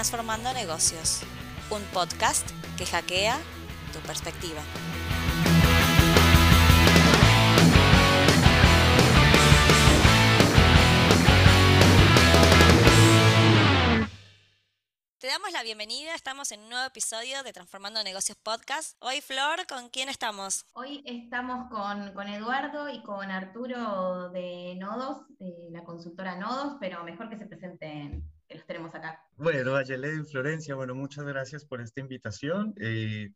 Transformando Negocios, un podcast que hackea tu perspectiva. Te damos la bienvenida, estamos en un nuevo episodio de Transformando Negocios Podcast. Hoy, Flor, ¿con quién estamos? Hoy estamos con, con, Eduardo y con Arturo de Nodos, de la consultora Nodos, pero mejor que se presenten, que los tenemos acá. Bueno, Ayelén, Florencia, bueno, muchas gracias por esta invitación. Eh,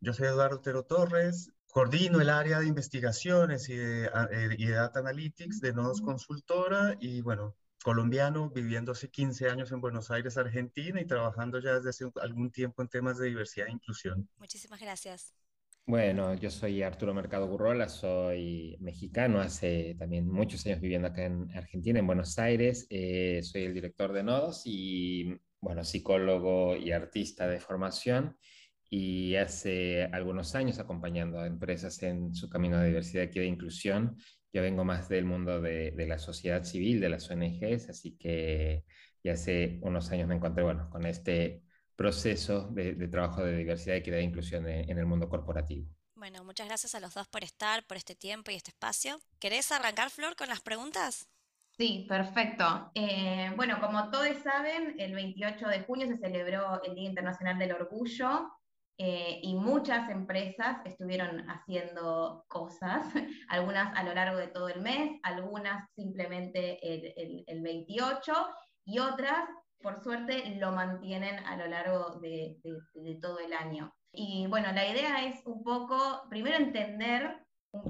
yo soy Eduardo Otero Torres, coordino el área de investigaciones y de, eh, y de Data Analytics de Nodos Consultora y bueno, colombiano, viviendo hace 15 años en Buenos Aires, Argentina, y trabajando ya desde hace algún tiempo en temas de diversidad e inclusión. Muchísimas gracias. Bueno, yo soy Arturo Mercado Gurrola, soy mexicano, hace también muchos años viviendo acá en Argentina, en Buenos Aires. Eh, soy el director de Nodos y, bueno, psicólogo y artista de formación. Y hace algunos años acompañando a empresas en su camino de diversidad, y de inclusión yo vengo más del mundo de, de, la sociedad civil, de las ONGs, así que ya hace unos años me encontré bueno, con este proceso de, de trabajo de diversidad, equidad e inclusión en, en el mundo corporativo. Bueno, muchas gracias a los dos por estar, por este tiempo y este espacio. ¿Querés arrancar, Flor, con las preguntas? Sí, perfecto. Eh, bueno, como todos saben, el 28 de junio se celebró el Día Internacional del Orgullo eh, y muchas empresas estuvieron haciendo cosas, algunas a lo largo de todo el mes, algunas simplemente el, el, el 28 y otras, por suerte, lo mantienen a lo largo de, todo el año. Y bueno, la idea es un poco, primero entender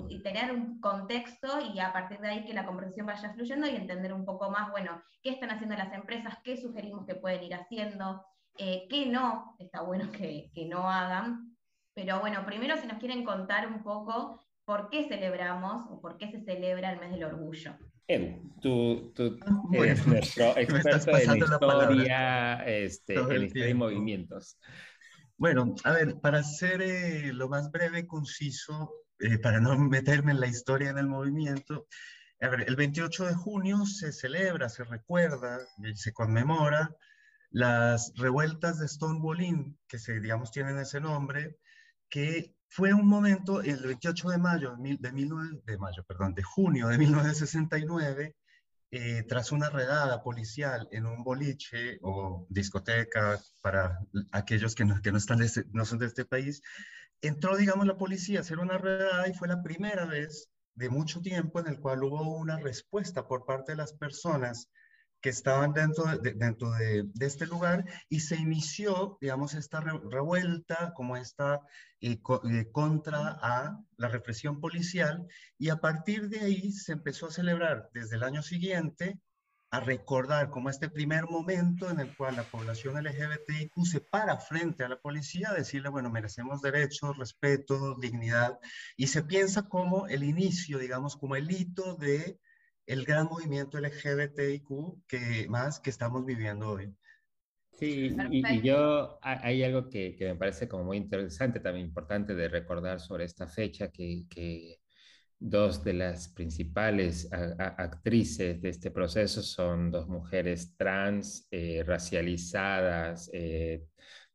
y tener un contexto y a partir de ahí que la conversación vaya fluyendo y entender un poco más, bueno, qué están haciendo las empresas, qué sugerimos que pueden ir haciendo, eh, qué no, está bueno que, que, no hagan. Pero bueno, primero si nos quieren contar un poco por qué celebramos o por qué se celebra el mes del orgullo. Edu, tú, tú bueno, eres nuestro experto en historia, este, en historia y movimientos. Bueno, a ver, para ser eh, lo más breve y conciso, eh, para no meterme en la historia en el movimiento, a ver, el 28 de junio se celebra, se recuerda, se conmemora las revueltas de Stonewall Inn, que se, digamos tienen ese nombre, que fue un momento, el 28 de mayo de, mil, de, mil, de, mayo, perdón, de junio de 1969, eh, tras una redada policial en un boliche o discoteca para aquellos que no, que no, están de este, no son de este país, entró, digamos, la policía a hacer una redada y fue la primera vez de mucho tiempo en el cual hubo una respuesta por parte de las personas que estaban dentro, de, dentro de, este lugar y se inició, digamos, esta re, revuelta como esta eh, eh, contra a la represión policial y a partir de ahí se empezó a celebrar desde el año siguiente a recordar como este primer momento en el cual la población LGBTIQ se para frente a la policía decirle, bueno, merecemos derechos, respeto, dignidad, y se piensa como el inicio, digamos, como el hito de el gran movimiento LGBTIQ que más que estamos viviendo hoy. Sí, y, y, yo hay algo que, que, me parece como muy interesante, también importante de recordar sobre esta fecha, que, que dos de las principales a, a, actrices de este proceso son dos mujeres trans, eh, racializadas, eh,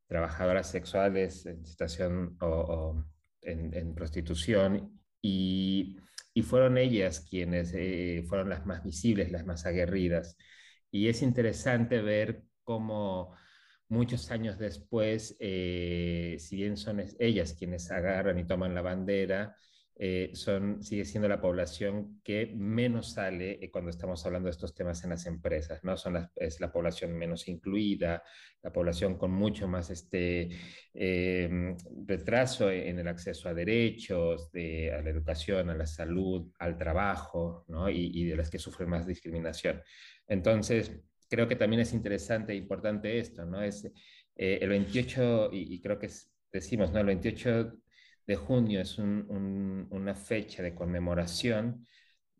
trabajadoras sexuales en situación o, o en, en prostitución, y y fueron ellas quienes eh, fueron las más visibles, las más aguerridas. Y es interesante ver cómo muchos años después, eh, si bien son ellas quienes agarran y toman la bandera, eh, son, sigue siendo la población que menos sale eh, cuando estamos hablando de estos temas en las empresas, ¿no? Son las, es la población menos incluida, la población con mucho más este, eh, retraso en el acceso a derechos, de, a la educación, a la salud, al trabajo, ¿no? Y, y de las que sufren más discriminación. Entonces, creo que también es interesante e importante esto, ¿no? Es eh, el 28, y, y, creo que es, decimos, ¿no? El 28 de junio es un, un, una fecha de conmemoración,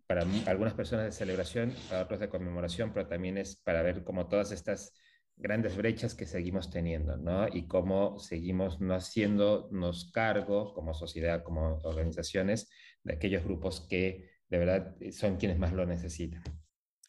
para algunas personas de celebración, para otros de conmemoración, pero también es para ver como todas estas grandes brechas que seguimos teniendo, ¿no? Y cómo seguimos no haciéndonos cargo como sociedad, como organizaciones, de aquellos grupos que de verdad son quienes más lo necesitan.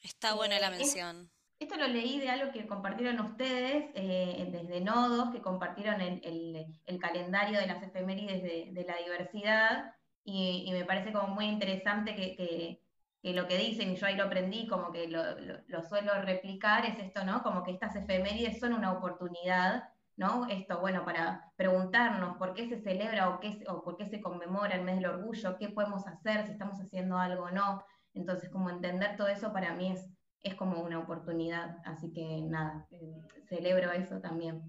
Está buena la mención. Esto lo leí de algo que compartieron ustedes eh, desde Nodos, que compartieron el, calendario de las efemérides de, la diversidad, y, me parece como muy interesante que, lo que dicen, y yo ahí lo aprendí, como que lo, suelo replicar, es esto, ¿no? Como que estas efemérides son una oportunidad, ¿no? Esto, bueno, para preguntarnos por qué se celebra o, qué, o por qué se conmemora el mes del orgullo, qué podemos hacer, si estamos haciendo algo o no. Entonces, como entender todo eso para mí es es como una oportunidad. Así que nada, eh, celebro eso también.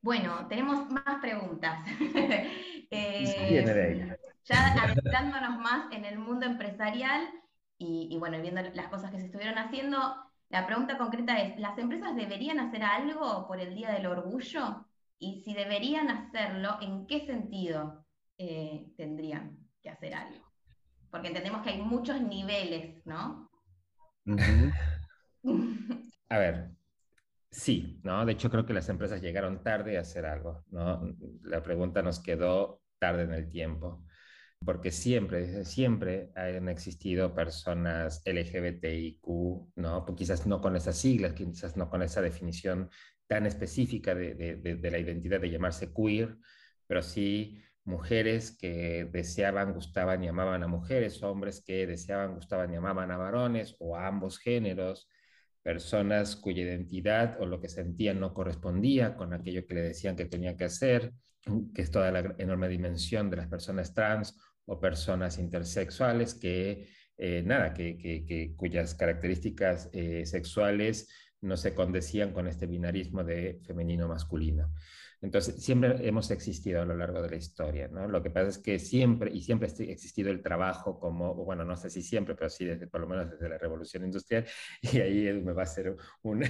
Bueno, tenemos más preguntas. eh, ya adentrándonos más en el mundo empresarial y, bueno, viendo las cosas que se estuvieron haciendo, la pregunta concreta es, ¿las empresas deberían hacer algo por el Día del Orgullo? Y si deberían hacerlo, ¿en qué sentido eh, tendrían que hacer algo? Porque entendemos que hay muchos niveles, ¿no? A ver, sí, ¿no? De hecho, creo que las empresas llegaron tarde a hacer algo, ¿no? La pregunta nos quedó tarde en el tiempo, porque siempre, siempre han existido personas LGBTIQ, ¿no? Pues quizás no con esas siglas, quizás no con esa definición tan específica de, de la identidad de llamarse queer, pero sí mujeres que deseaban, gustaban y amaban a mujeres, hombres que deseaban, gustaban y amaban a varones o a ambos géneros, personas cuya identidad o lo que sentían no correspondía con aquello que le decían que tenía que hacer, que es toda la enorme dimensión de las personas trans o personas intersexuales que, eh, nada, que, cuyas características eh, sexuales no se condecían con este binarismo de femenino-masculino. Entonces, siempre hemos existido a lo largo de la historia, ¿no? Lo que pasa es que siempre, y siempre ha existido el trabajo como, bueno, no sé si siempre, pero sí, desde, por lo menos desde la Revolución Industrial, y ahí me va a ser un,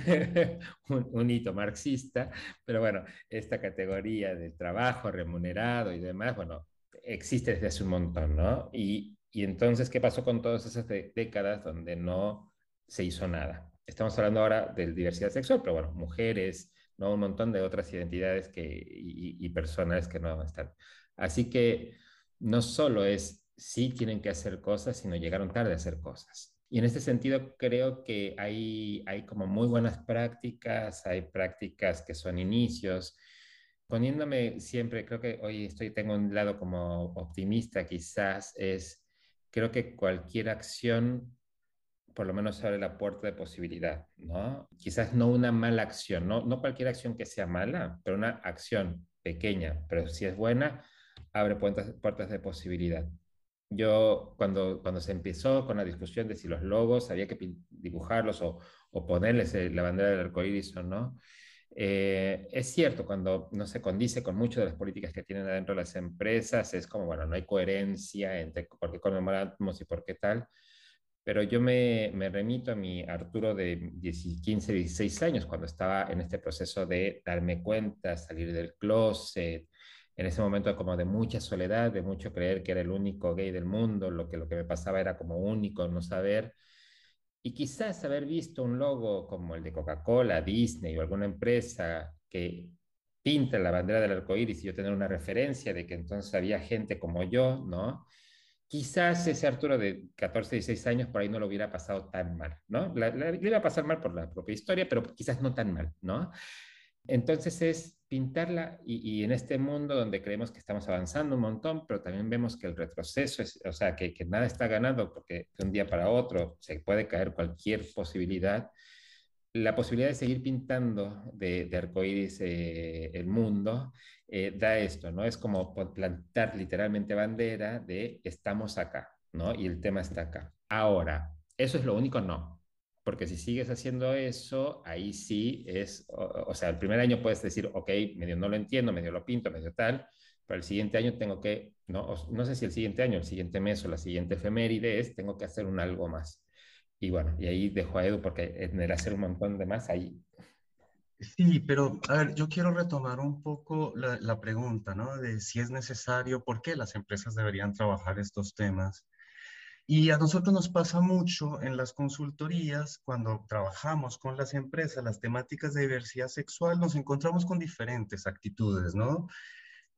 un, hito marxista, pero bueno, esta categoría de trabajo remunerado y demás, bueno, existe desde hace un montón, ¿no? Y, y entonces, ¿qué pasó con todas esas décadas donde no se hizo nada? Estamos hablando ahora de diversidad sexual, pero bueno, mujeres, ¿no? Un montón de otras identidades que, y, y personas que no están. Así que no solo es sí tienen que hacer cosas, sino llegaron tarde a hacer cosas. Y en este sentido creo que hay, hay como muy buenas prácticas, hay prácticas que son inicios. Poniéndome siempre, creo que hoy estoy, tengo un lado como optimista quizás, es creo que cualquier acción por lo menos abre la puerta de posibilidad, ¿no? Quizás no una mala acción, no, no cualquier acción que sea mala, pero una acción pequeña, pero si es buena, abre puertas, puertas de posibilidad. Yo, cuando, cuando se empezó con la discusión de si los logos había que dibujarlos o, o ponerles la bandera del arco iris o no, eh, es cierto, cuando no se condice con muchas de las políticas que tienen adentro las empresas, es como, bueno, no hay coherencia entre por qué conmemoramos y por qué tal, pero yo me, me, remito a mi Arturo de 15, 16 años, cuando estaba en este proceso de darme cuenta, salir del closet, en ese momento como de mucha soledad, de mucho creer que era el único gay del mundo, lo que, lo que me pasaba era como único, no saber. Y quizás haber visto un logo como el de Coca-Cola, Disney o alguna empresa que pinta la bandera del arco iris y yo tener una referencia de que entonces había gente como yo, ¿no? Quizás ese Arturo de 14, 16 años por ahí no lo hubiera pasado tan mal, ¿no? le iba a pasar mal por la propia historia, pero quizás no tan mal, ¿no? Entonces es pintarla y, en este mundo donde creemos que estamos avanzando un montón, pero también vemos que el retroceso es, o sea, que, que nada está ganando porque de un día para otro se puede caer cualquier posibilidad. La posibilidad de seguir pintando de, de arcoíris eh, el mundo eh, da esto, ¿no? Es como plantar literalmente bandera de estamos acá, ¿no? Y el tema está acá. Ahora, ¿eso es lo único? No. Porque si sigues haciendo eso, ahí sí es, o, sea, el primer año puedes decir, ok, medio no lo entiendo, medio lo pinto, medio tal, pero el siguiente año tengo que, no, no sé si el siguiente año, el siguiente mes o la siguiente efeméride es, tengo que hacer un algo más. Y bueno, y ahí dejo a Edu porque en el hacer un montón de más, ahí Sí, pero a ver, yo quiero retomar un poco la, pregunta, ¿no? De si es necesario, por qué las empresas deberían trabajar estos temas. Y a nosotros nos pasa mucho en las consultorías, cuando trabajamos con las empresas, las temáticas de diversidad sexual, nos encontramos con diferentes actitudes, ¿no?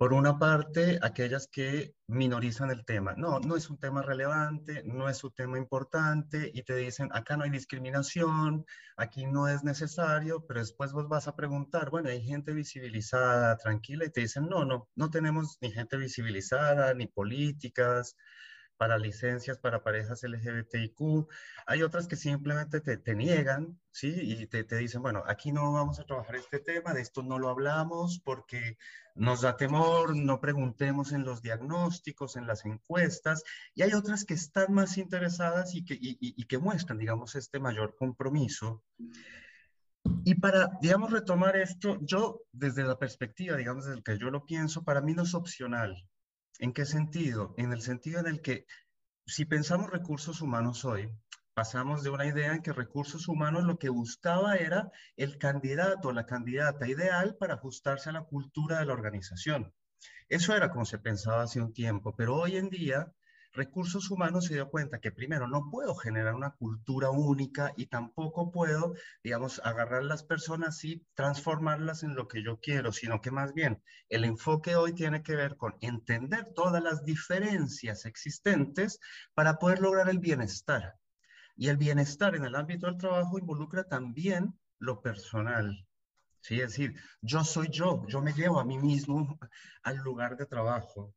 Por una parte, aquellas que minorizan el tema. No, no es un tema relevante, no es un tema importante y te dicen, acá no hay discriminación, aquí no es necesario, pero después vos vas a preguntar, bueno, hay gente visibilizada, tranquila, y te dicen, no, no, no tenemos ni gente visibilizada, ni políticas, para licencias para parejas LGBTIQ. Hay otras que simplemente te, te niegan, ¿sí? Y te, te, dicen, bueno, aquí no vamos a trabajar este tema, de esto no lo hablamos porque nos da temor, no preguntemos en los diagnósticos, en las encuestas. Y hay otras que están más interesadas y que, y, y que muestran, digamos, este mayor compromiso. Y para, digamos, retomar esto, yo desde la perspectiva, digamos, desde que yo lo pienso, para mí no es opcional ¿En qué sentido? En el sentido en el que si pensamos recursos humanos hoy, pasamos de una idea en que recursos humanos lo que buscaba era el candidato o la candidata ideal para ajustarse a la cultura de la organización. Eso era como se pensaba hace un tiempo, pero hoy en día recursos humanos se dio cuenta que primero no puedo generar una cultura única y tampoco puedo, digamos, agarrar las personas y transformarlas en lo que yo quiero, sino que más bien el enfoque hoy tiene que ver con entender todas las diferencias existentes para poder lograr el bienestar. Y el bienestar en el ámbito del trabajo involucra también lo personal. Sí, es decir, yo soy yo, yo me llevo a mí mismo al lugar de trabajo.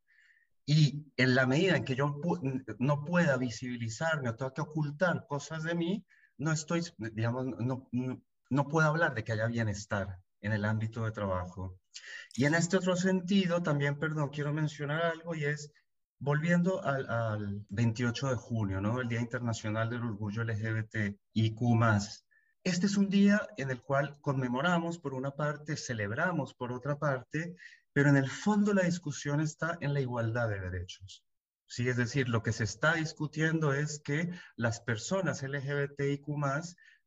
Y en la medida en que yo no pueda visibilizarme o tenga que ocultar cosas de mí, no estoy, digamos, no, no, puedo hablar de que haya bienestar en el ámbito de trabajo. Y en este otro sentido, también, perdón, quiero mencionar algo y es, volviendo al, al 28 de junio, ¿no? El Día Internacional del Orgullo LGBTIQ+. Este es un día en el cual conmemoramos, por una parte, celebramos, por otra parte, pero en el fondo la discusión está en la igualdad de derechos. Sí, es decir, lo que se está discutiendo es que las personas LGBTIQ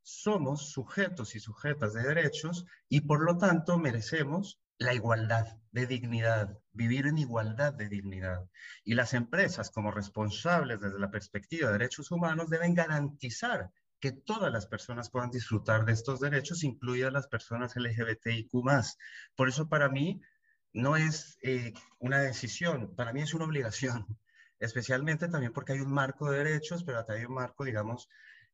somos sujetos y sujetas de derechos y por lo tanto merecemos la igualdad de dignidad, vivir en igualdad de dignidad. Y las empresas como responsables desde la perspectiva de derechos humanos deben garantizar que todas las personas puedan disfrutar de estos derechos, incluidas las personas LGBTIQ. Por eso para mí no es eh, una decisión, para mí es una obligación, especialmente también porque hay un marco de derechos, pero también hay un marco, digamos,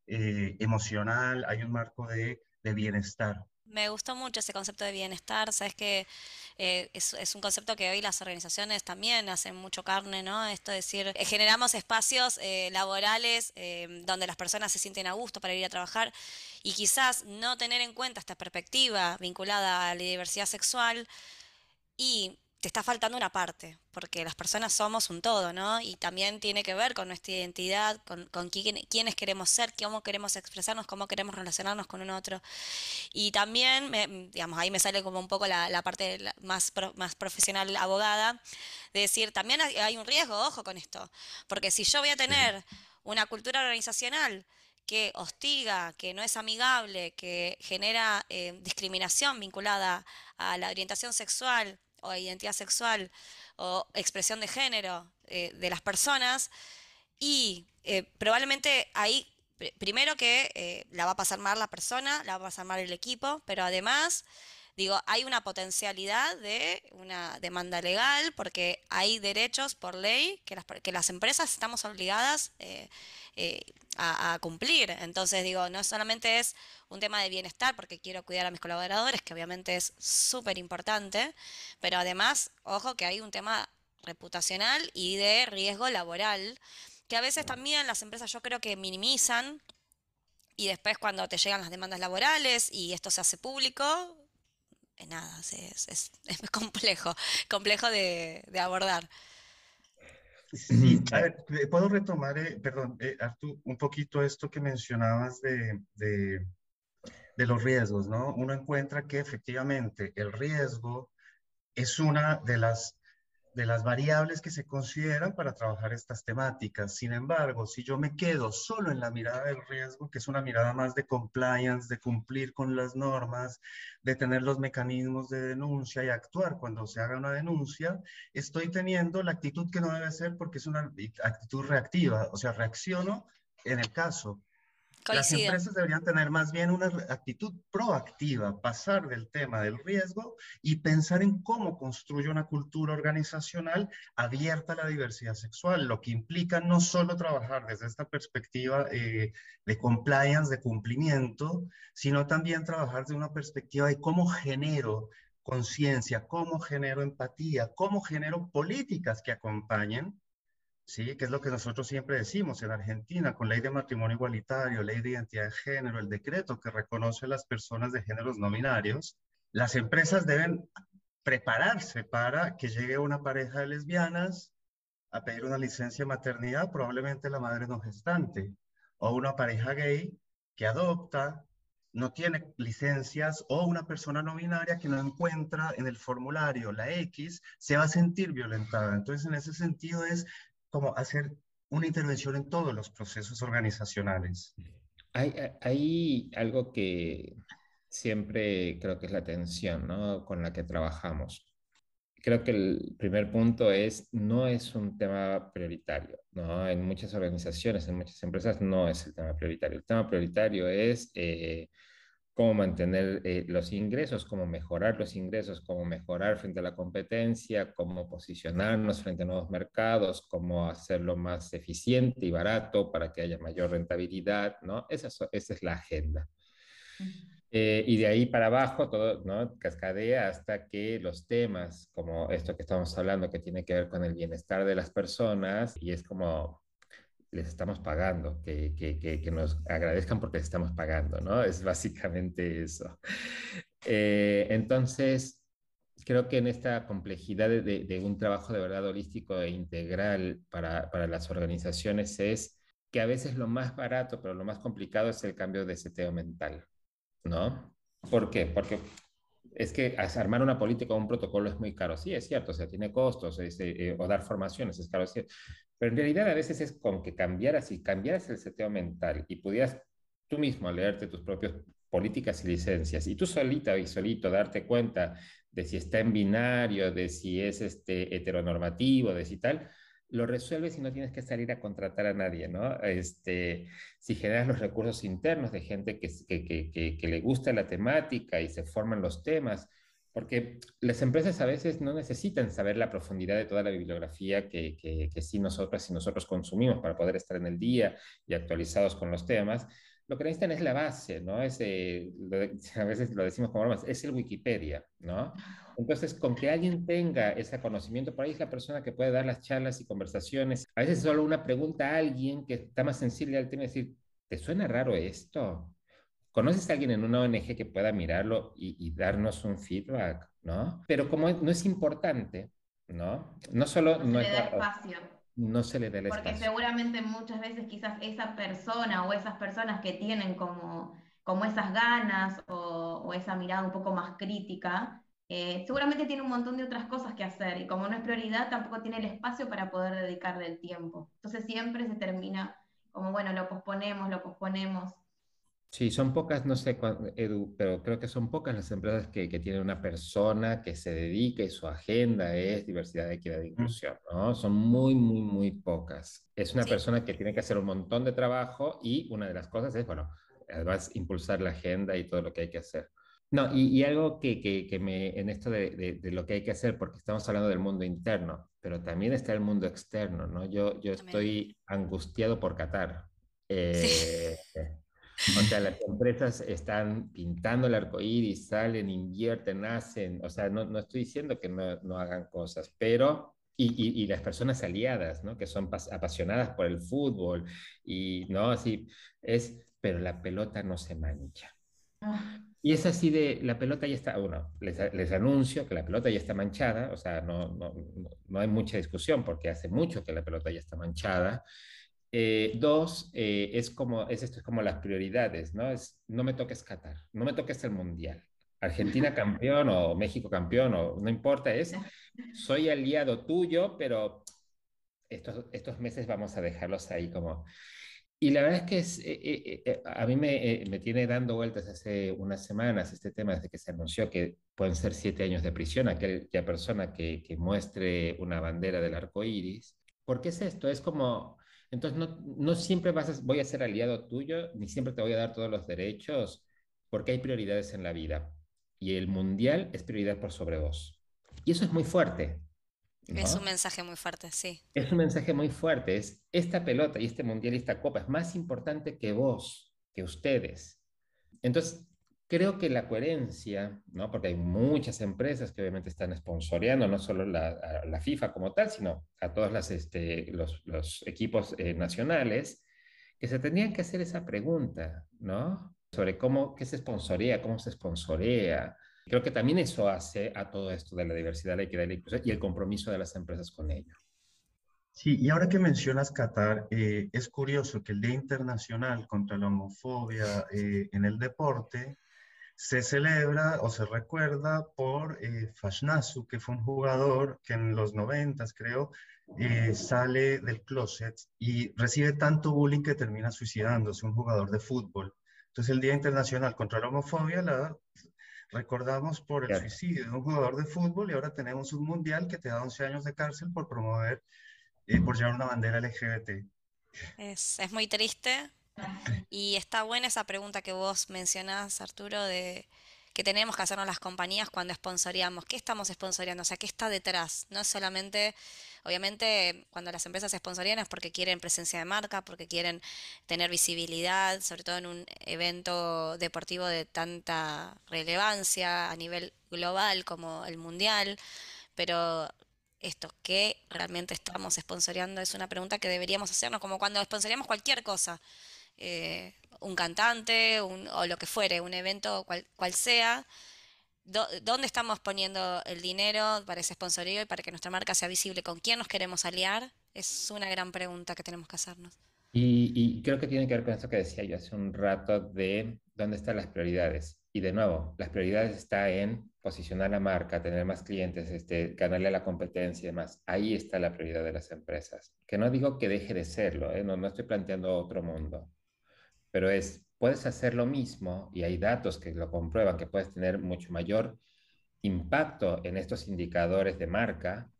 eh, emocional, hay un marco de, bienestar. Me gustó mucho ese concepto de bienestar, sabes que eh, es, un concepto que hoy las organizaciones también hacen mucho carne, ¿no? Esto es decir, generamos espacios laborales donde las personas se sienten a gusto para ir a trabajar y quizás no tener en cuenta esta perspectiva vinculada a la diversidad sexual y te está faltando una parte, porque las personas somos un todo, ¿no? Y también tiene que ver con nuestra identidad, con, con quiénes queremos ser, cómo queremos expresarnos, cómo queremos relacionarnos con un otro. Y también, digamos, ahí me sale como un poco la, parte más, más profesional abogada, de decir, también hay, un riesgo, ojo con esto, porque si yo voy a tener una cultura organizacional, que hostiga, que no es amigable, que genera eh, discriminación vinculada a la orientación sexual o identidad sexual o expresión de género eh, de las personas. Y eh, probablemente ahí primero que la va a pasar mal la persona, la va a pasar mal el equipo, pero además digo, hay una potencialidad de una demanda legal porque hay derechos por ley que las, que las empresas estamos obligadas a, cumplir. Entonces, digo, no solamente es un tema de bienestar, porque quiero cuidar a mis colaboradores, que obviamente es súper importante, pero además, ojo que hay un tema reputacional y de riesgo laboral, que a veces también las empresas yo creo que minimizan y después cuando te llegan las demandas laborales y esto se hace público, eh, nada, es, es, es, complejo, complejo de, de abordar. Sí, a ver, puedo retomar, eh, perdón, eh, Artu, un poquito esto que mencionabas de, de, de, los riesgos, ¿no? Uno encuentra que efectivamente el riesgo es una de las de las variables que se consideran para trabajar estas temáticas. Sin embargo, si yo me quedo solo en la mirada del riesgo, que es una mirada más de compliance, de cumplir con las normas, de tener los mecanismos de denuncia y actuar cuando se haga una denuncia, estoy teniendo la actitud que no debe ser porque es una actitud reactiva, o sea, reacciono en el caso. Las empresas deberían tener más bien una actitud proactiva, pasar del tema del riesgo y pensar en cómo construye una cultura organizacional abierta a la diversidad sexual, lo que implica no solo trabajar desde esta perspectiva eh, de compliance, de cumplimiento, sino también trabajar desde una perspectiva de cómo genero conciencia, cómo genero empatía, cómo genero políticas que acompañen ¿sí? Que es lo que nosotros siempre decimos en Argentina, con ley de matrimonio igualitario, ley de identidad de género, el decreto que reconoce a las personas de géneros nominarios, las empresas deben prepararse para que llegue una pareja de lesbianas a pedir una licencia de maternidad, probablemente la madre no gestante, o una pareja gay que adopta, no tiene licencias, o una persona no binaria que no encuentra en el formulario la X, se va a sentir violentada. Entonces, en ese sentido es como hacer una intervención en todos los procesos organizacionales. Hay, hay algo que siempre creo que es la atención ¿no? con la que trabajamos. Creo que el primer punto es, no es un tema prioritario, ¿no? En muchas organizaciones, en muchas empresas no es el tema prioritario. El tema prioritario es eh, cómo mantener eh, los ingresos, cómo mejorar los ingresos, cómo mejorar frente a la competencia, cómo posicionarnos frente a nuevos mercados, cómo hacerlo más eficiente y barato para que haya mayor rentabilidad, ¿no? Esa, esa es la agenda. Eh, y de ahí para abajo todo ¿no? cascadea hasta que los temas como esto que estamos hablando, que tiene que ver con el bienestar de las personas, y es como les estamos pagando, que, que, que, nos agradezcan porque les estamos pagando, ¿no? Es básicamente eso. Eh, entonces, creo que en esta complejidad de, de, un trabajo de verdad holístico e integral para, para, las organizaciones es que a veces lo más barato, pero lo más complicado es el cambio de seteo mental, ¿no? ¿Por qué? Porque es que armar una política o un protocolo es muy caro. Sí, es cierto, o sea, tiene costos, eh, o dar formaciones es caro, pero en realidad a veces es con que cambiaras y cambiaras el seteo mental y pudieras tú mismo leerte tus propias políticas y licencias y tú solita y solito darte cuenta de si está en binario, de si es este heteronormativo, de si tal, lo resuelves y no tienes que salir a contratar a nadie, ¿no? Este, si generas los recursos internos de gente que, que, que, que, le gusta la temática y se forman los temas, porque las empresas a veces no necesitan saber la profundidad de toda la bibliografía que, que, sí nosotras y nosotros consumimos para poder estar en el día y actualizados con los temas. Lo que necesitan es la base, ¿no? Es, a veces lo decimos como bromas, es el Wikipedia, ¿no? Entonces, con que alguien tenga ese conocimiento, por ahí es la persona que puede dar las charlas y conversaciones. A veces solo una pregunta a alguien que está más sensible al tema y decir, ¿te suena raro esto? ¿Conoces a alguien en una ONG que pueda mirarlo y, darnos un feedback, no? Pero como no es importante, ¿no? No solo... No, se le da espacio. No se le da el Porque seguramente muchas veces quizás esa persona o esas personas que tienen como, como esas ganas o, o esa mirada un poco más crítica, eh, seguramente tiene un montón de otras cosas que hacer y como no es prioridad, tampoco tiene el espacio para poder dedicarle el tiempo. Entonces siempre se termina como, bueno, lo posponemos, lo posponemos. Sí, son pocas, no sé, Edu, pero creo que son pocas las empresas que, que, tienen una persona que se dedica y su agenda es diversidad, equidad e inclusión, ¿no? Son muy, muy, muy pocas. Es una persona que tiene que hacer un montón de trabajo y una de las cosas es, bueno, además impulsar la agenda y todo lo que hay que hacer. No, y, algo que, que, que, me, en esto de, de, lo que hay que hacer, porque estamos hablando del mundo interno, pero también está el mundo externo, ¿no? Yo, yo estoy angustiado por Qatar. Eh, o sea, las empresas están pintando el arco iris, salen, invierten, hacen. O sea, no, no estoy diciendo que no, no hagan cosas, pero. Y, y, las personas aliadas, ¿no? Que son apasionadas por el fútbol y, ¿no? Así es, pero la pelota no se mancha. Ah. Y es así de, la pelota ya está, bueno, les, les, anuncio que la pelota ya está manchada, o sea, no, no, no hay mucha discusión porque hace mucho que la pelota ya está manchada. Eh, dos, eh, es como, es esto es como las prioridades, ¿no? Es, no me toques Qatar, no me toques el Mundial. Argentina campeón o México campeón o no importa, es, soy aliado tuyo, pero estos, estos meses vamos a dejarlos ahí como... Y la verdad es que es, eh, a mí me, me, tiene dando vueltas hace unas semanas este tema desde que se anunció que pueden ser siete años de prisión a aquella persona que, que muestre una bandera del arco iris. ¿Por qué es esto? Es como Entonces, no, no siempre vas a, voy a ser aliado tuyo, ni siempre te voy a dar todos los derechos, porque hay prioridades en la vida. Y el mundial es prioridad por sobre vos. Y eso es muy fuerte. Es un mensaje muy fuerte, sí. Es un mensaje muy fuerte. Es esta pelota y este mundial y esta copa es más importante que vos, que ustedes. Entonces, creo que la coherencia, ¿no? porque hay muchas empresas que obviamente están sponsoreando, no solo la, la FIFA como tal, sino a todos las, este, los, los, equipos eh, nacionales, que se tendrían que hacer esa pregunta, ¿no? Sobre cómo, qué se sponsorea, cómo se sponsorea, Creo que también eso hace a todo esto de la diversidad, la equidad y el compromiso de las empresas con ello. Sí, y ahora que mencionas Qatar, eh, es curioso que el Día Internacional contra la Homofobia eh, en el Deporte se celebra o se recuerda por eh, Fashnasu, que fue un jugador que en los noventas, creo, eh, sale del closet y recibe tanto bullying que termina suicidándose, un jugador de fútbol. Entonces el Día Internacional contra la Homofobia la recordamos por el suicidio de un jugador de fútbol y ahora tenemos un mundial que te da 11 años de cárcel por promover, eh, por llevar una bandera LGBT. Es, es muy triste y está buena esa pregunta que vos mencionás, Arturo, de que tenemos que hacernos las compañías cuando sponsoreamos. ¿Qué estamos sponsoreando? O sea, ¿qué está detrás? No es solamente, obviamente, cuando las empresas sponsorían es porque quieren presencia de marca, porque quieren tener visibilidad, sobre todo en un evento deportivo de tanta relevancia a nivel global como el mundial. Pero esto, ¿qué realmente estamos sponsoreando? Es una pregunta que deberíamos hacernos, como cuando sponsoreamos cualquier cosa. Eh, un cantante o lo que fuere, un evento cual, cual sea, ¿dónde estamos poniendo el dinero para ese sponsorío y para que nuestra marca sea visible? ¿Con quién nos queremos aliar? Es una gran pregunta que tenemos que hacernos. Y, creo que tiene que ver con eso que decía yo hace un rato de dónde están las prioridades. Y de nuevo, las prioridades está en posicionar la marca, tener más clientes, este, ganarle a la competencia y demás. Ahí está la prioridad de las empresas. Que no digo que deje de serlo, ¿eh? no, no estoy planteando otro mundo pero es, puedes hacer lo mismo y hay datos que lo comprueban, que puedes tener mucho mayor impacto en estos indicadores de marca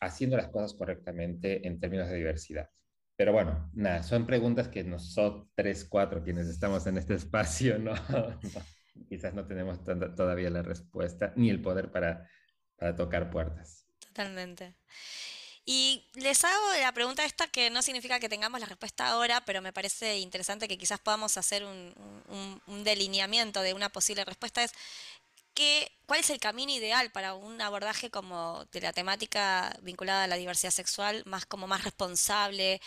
haciendo las cosas correctamente en términos de diversidad. Pero bueno, nada, son preguntas que nosotros, tres, cuatro, quienes estamos en este espacio, no, quizás no tenemos todavía la respuesta ni el poder para, para tocar puertas. Totalmente. Y les hago la pregunta esta que no significa que tengamos la respuesta ahora, pero me parece interesante que quizás podamos hacer un, delineamiento de una posible respuesta. Es ¿qué, ¿cuál es el camino ideal para un abordaje como de la temática vinculada a la diversidad sexual, más como más responsable?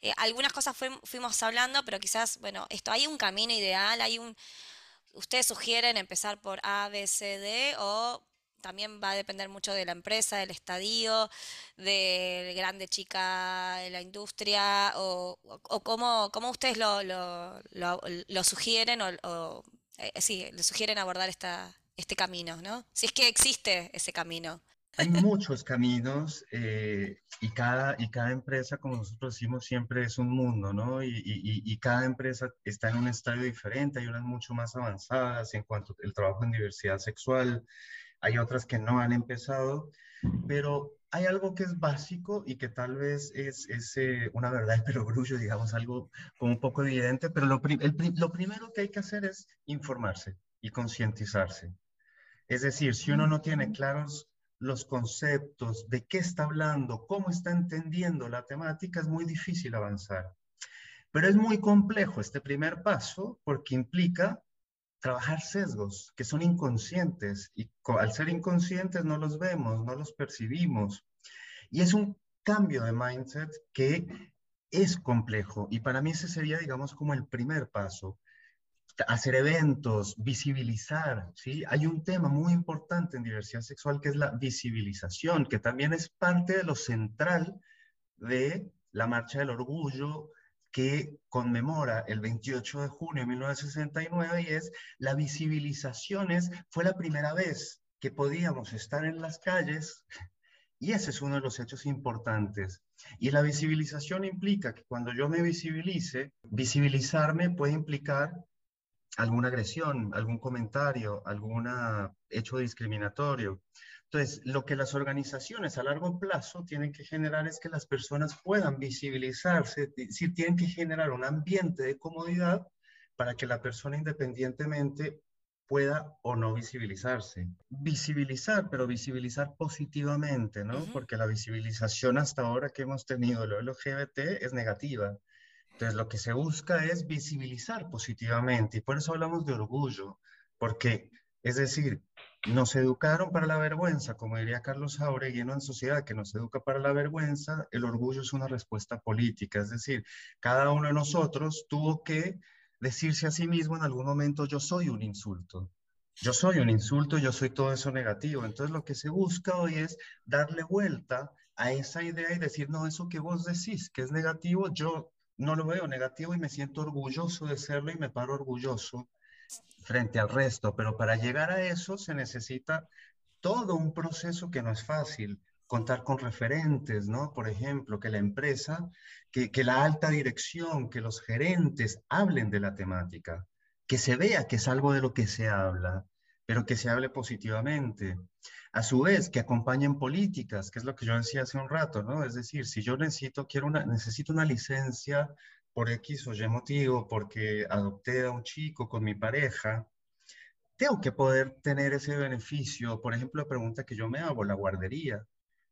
Eh, algunas cosas fuimos hablando, pero quizás, bueno, esto, ¿hay un camino ideal? ¿Hay un... ¿Ustedes sugieren empezar por A, B, C, D o también va a depender mucho de la empresa, del estadio, del grande chica de la industria, o, o cómo, cómo, ustedes lo, lo, lo, sugieren, o, eh, sí, le sugieren abordar esta, este camino, ¿no? Si es que existe ese camino. Hay muchos caminos eh, y, cada, y cada empresa, como nosotros decimos, siempre es un mundo, ¿no? Y, y, y, cada empresa está en un estadio diferente, hay unas mucho más avanzadas en cuanto al trabajo en diversidad sexual, hay otras que no han empezado, pero hay algo que es básico y que tal vez es, es eh, una verdad de perogrullo, digamos, algo como un poco evidente, pero lo, lo primero que hay que hacer es informarse y concientizarse. Es decir, si uno no tiene claros los conceptos, de qué está hablando, cómo está entendiendo la temática, es muy difícil avanzar. Pero es muy complejo este primer paso porque implica trabajar sesgos que son inconscientes y al ser inconscientes no los vemos, no los percibimos. Y es un cambio de mindset que es complejo y para mí ese sería, digamos, como el primer paso. Hacer eventos, visibilizar, ¿sí? Hay un tema muy importante en diversidad sexual que es la visibilización, que también es parte de lo central de la marcha del orgullo, que conmemora el 28 de junio de 1969 y es la visibilización, fue la primera vez que podíamos estar en las calles y ese es uno de los hechos importantes. Y la visibilización implica que cuando yo me visibilice, visibilizarme puede implicar alguna agresión, algún comentario, algún hecho discriminatorio. Entonces, lo que las organizaciones a largo plazo tienen que generar es que las personas puedan visibilizarse, es decir, tienen que generar un ambiente de comodidad para que la persona independientemente pueda o no visibilizarse. Visibilizar, pero visibilizar positivamente, ¿no? Porque la visibilización hasta ahora que hemos tenido de lo LGBT es negativa. Entonces, lo que se busca es visibilizar positivamente y por eso hablamos de orgullo, porque, es decir, nos educaron para la vergüenza, como diría Carlos Jauregui, en una sociedad que nos educa para la vergüenza, el orgullo es una respuesta política, es decir, cada uno de nosotros tuvo que decirse a sí mismo en algún momento, yo soy un insulto. Yo soy un insulto, yo soy todo eso negativo. Entonces lo que se busca hoy es darle vuelta a esa idea y decir, no, eso que vos decís que es negativo, yo no lo veo negativo y me siento orgulloso de serlo y me paro orgulloso frente al resto. Pero para llegar a eso se necesita todo un proceso que no es fácil contar con referentes, ¿no? Por ejemplo, que la empresa, que, la alta dirección, que los gerentes hablen de la temática, que se vea que es algo de lo que se habla, pero que se hable positivamente. A su vez, que acompañen políticas, que es lo que yo decía hace un rato, ¿no? Es decir, si yo necesito, quiero una, necesito una licencia por X o Y motivo, porque adopté a un chico con mi pareja, tengo que poder tener ese beneficio. Por ejemplo, la pregunta que yo me hago, la guardería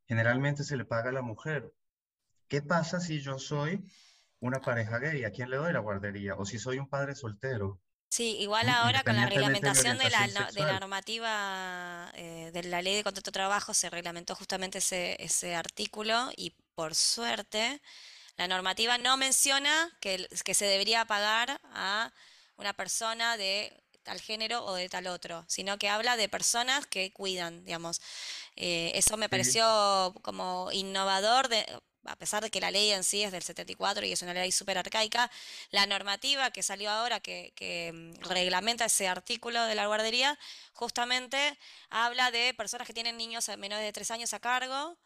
generalmente se le paga a la mujer. ¿Qué pasa si yo soy una pareja gay? ¿A quién le doy la guardería? O si soy un padre soltero. Sí, igual ahora con la reglamentación de, la, de la normativa eh, de la ley de contrato de trabajo se reglamentó justamente ese, ese artículo y por suerte la normativa no menciona que, que se debería pagar a una persona de tal género o de tal otro, sino que habla de personas que cuidan, digamos. Eh, eso me pareció como innovador, de, a pesar de que la ley en sí es del 74 y es una ley súper arcaica, la normativa que salió ahora, que, que, mm, reglamenta ese artículo de la guardería, justamente habla de personas que tienen niños menores de 3 años a cargo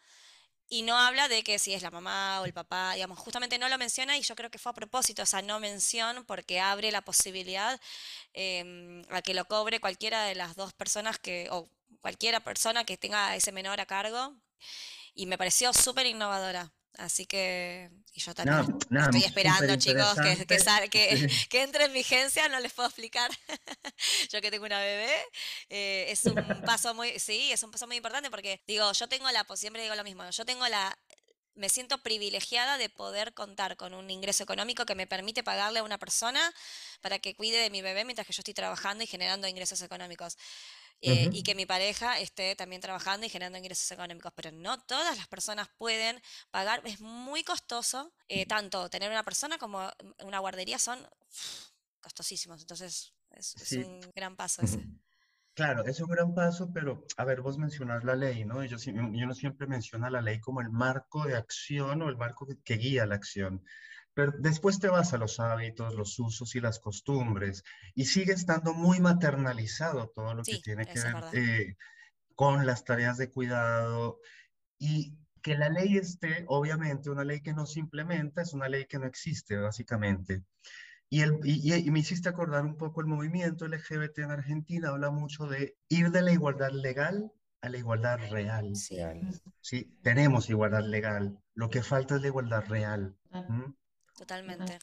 y no habla de que si es la mamá o el papá, digamos, justamente no lo menciona y yo creo que fue a propósito esa no mención porque abre la posibilidad em, a que lo cobre cualquiera de las dos personas que, o cualquiera persona que tenga ese menor a cargo y me pareció súper innovadora. Así que y yo también estoy esperando, chicos, que, que, que, entre en vigencia, no les puedo explicar. yo que tengo una bebé, eh, es un paso muy, sí, es un paso muy importante porque digo, yo tengo la, siempre digo lo mismo, yo tengo la, me siento privilegiada de poder contar con un ingreso económico que me permite pagarle a una persona para que cuide de mi bebé mientras que yo estoy trabajando y generando ingresos económicos. Eh, y que mi pareja esté también trabajando y generando ingresos económicos. Pero no todas las personas pueden pagar, es muy costoso, eh, tanto tener una persona como una guardería son costosísimos. Entonces es, un gran paso ese. Claro, es un gran paso, pero a ver, vos mencionas la ley, ¿no? Yo, yo no siempre menciona la ley como el marco de acción o el marco que guía la acción. Pero después te vas a los hábitos, los usos y las costumbres y sigue estando muy maternalizado todo lo que tiene que ver eh, con las tareas de cuidado y que la ley esté, obviamente, una ley que no se implementa es una ley que no existe, básicamente. Y, el, y, me hiciste acordar un poco el movimiento LGBT en Argentina, habla mucho de ir de la igualdad legal a la igualdad real. Sí. sí tenemos igualdad legal, lo que falta es la igualdad real. Totalmente.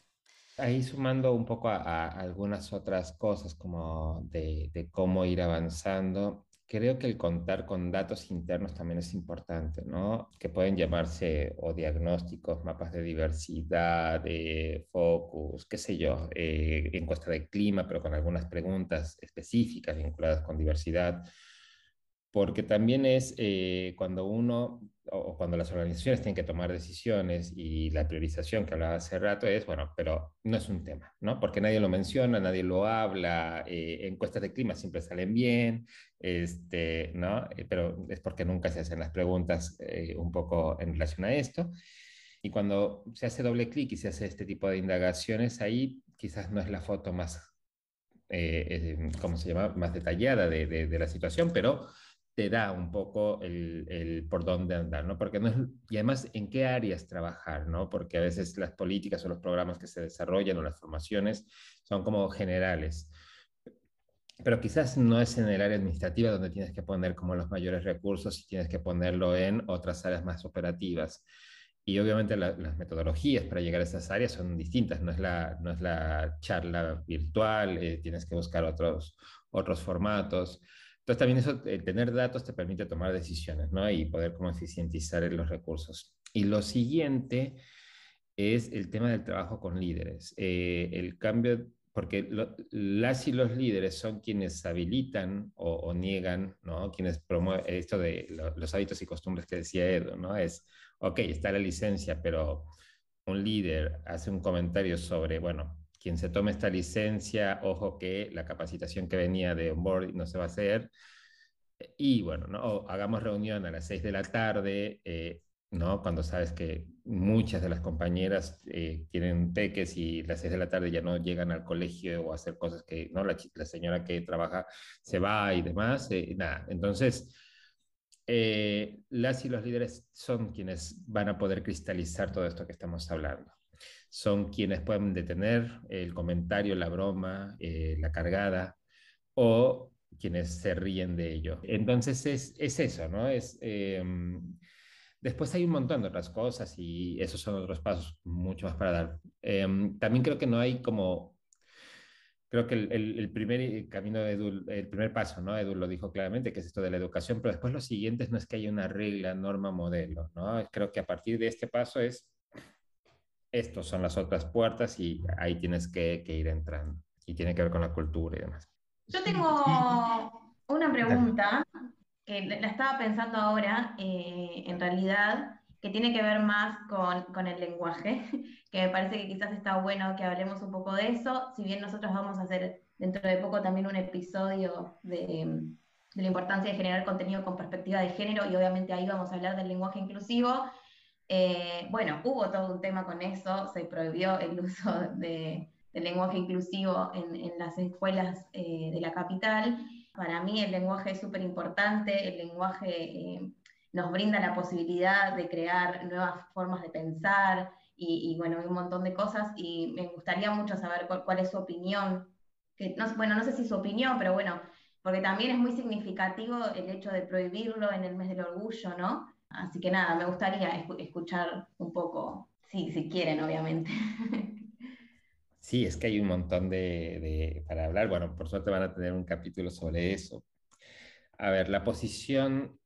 Ahí sumando un poco a, algunas otras cosas como de, cómo ir avanzando, creo que el contar con datos internos también es importante, ¿no? Que pueden llamarse o diagnósticos, mapas de diversidad, de focus, qué sé yo, eh, encuesta de clima, pero con algunas preguntas específicas vinculadas con diversidad porque también es eh, cuando uno o cuando las organizaciones tienen que tomar decisiones y la priorización que hablaba hace rato es, bueno, pero no es un tema, ¿no? Porque nadie lo menciona, nadie lo habla, eh, encuestas de clima siempre salen bien, este, ¿no? Eh, pero es porque nunca se hacen las preguntas un poco en relación a esto. Y cuando se hace doble clic y se hace este tipo de indagaciones, ahí quizás no es la foto más, ¿cómo se llama?, más detallada de, de la situación, pero te da un poco el, el, por dónde andar, ¿no? Porque no es, y además en qué áreas trabajar, ¿no? Porque a veces las políticas o los programas que se desarrollan o las formaciones son como generales, pero quizás no es en el área administrativa donde tienes que poner como los mayores recursos y tienes que ponerlo en otras áreas más operativas. Y obviamente las metodologías para llegar a esas áreas son distintas, no es la, no es la charla virtual, eh, tienes que buscar otros, otros formatos. Entonces también eso, el tener datos te permite tomar decisiones, ¿no? Y poder como eficientizar los recursos. Y lo siguiente es el tema del trabajo con líderes. Eh, el cambio, porque las y los líderes son quienes habilitan o, niegan, ¿no? Quienes promueven esto de los hábitos y costumbres que decía Edu, ¿no? Es, ok, está la licencia, pero un líder hace un comentario sobre, bueno, quien se tome esta licencia, ojo que la capacitación que venía de onboard no se va a hacer. Y bueno, ¿no? hagamos reunión a las 6 de la tarde, eh, ¿no? Cuando sabes que muchas de las compañeras eh, tienen peques y a las 6 de la tarde ya no llegan al colegio o a hacer cosas que, ¿no? La, la señora que trabaja se va y demás, eh, nada. Entonces, las y los líderes son quienes van a poder cristalizar todo esto que estamos hablando son quienes pueden detener el comentario, la broma, eh, la cargada, o quienes se ríen de ello. Entonces es, es eso, ¿no? Es, em, después hay un montón de otras cosas y esos son otros pasos mucho más para dar. Em, también creo que no hay como... Creo que el, primer camino de Edu, el primer paso, ¿no? Edu lo dijo claramente, que es esto de la educación, pero después lo siguiente no es que haya una regla, norma, modelo, ¿no? Creo que a partir de este paso es estos son las otras puertas y ahí tienes que, ir entrando. Y tiene que ver con la cultura y demás. Yo tengo una pregunta que la estaba pensando ahora, eh, en realidad, que tiene que ver más con, el lenguaje, que me parece que quizás está bueno que hablemos un poco de eso, si bien nosotros vamos a hacer dentro de poco también un episodio de, de la importancia de generar contenido con perspectiva de género y obviamente ahí vamos a hablar del lenguaje inclusivo, eh, bueno, hubo todo un tema con eso, se prohibió el uso de, del lenguaje inclusivo en, las escuelas eh, de la capital. Para mí el lenguaje es súper importante, el lenguaje eh, nos brinda la posibilidad de crear nuevas formas de pensar y, bueno, un montón de cosas y me gustaría mucho saber cuál, es su opinión. Que, no, bueno, no sé si su opinión, pero bueno, porque también es muy significativo el hecho de prohibirlo en el mes del orgullo, ¿no? Así que nada, me gustaría escuchar un poco, sí, si quieren, obviamente. Sí, es que hay un montón de, para hablar. Bueno, por suerte van a tener un capítulo sobre eso. A ver, la posición,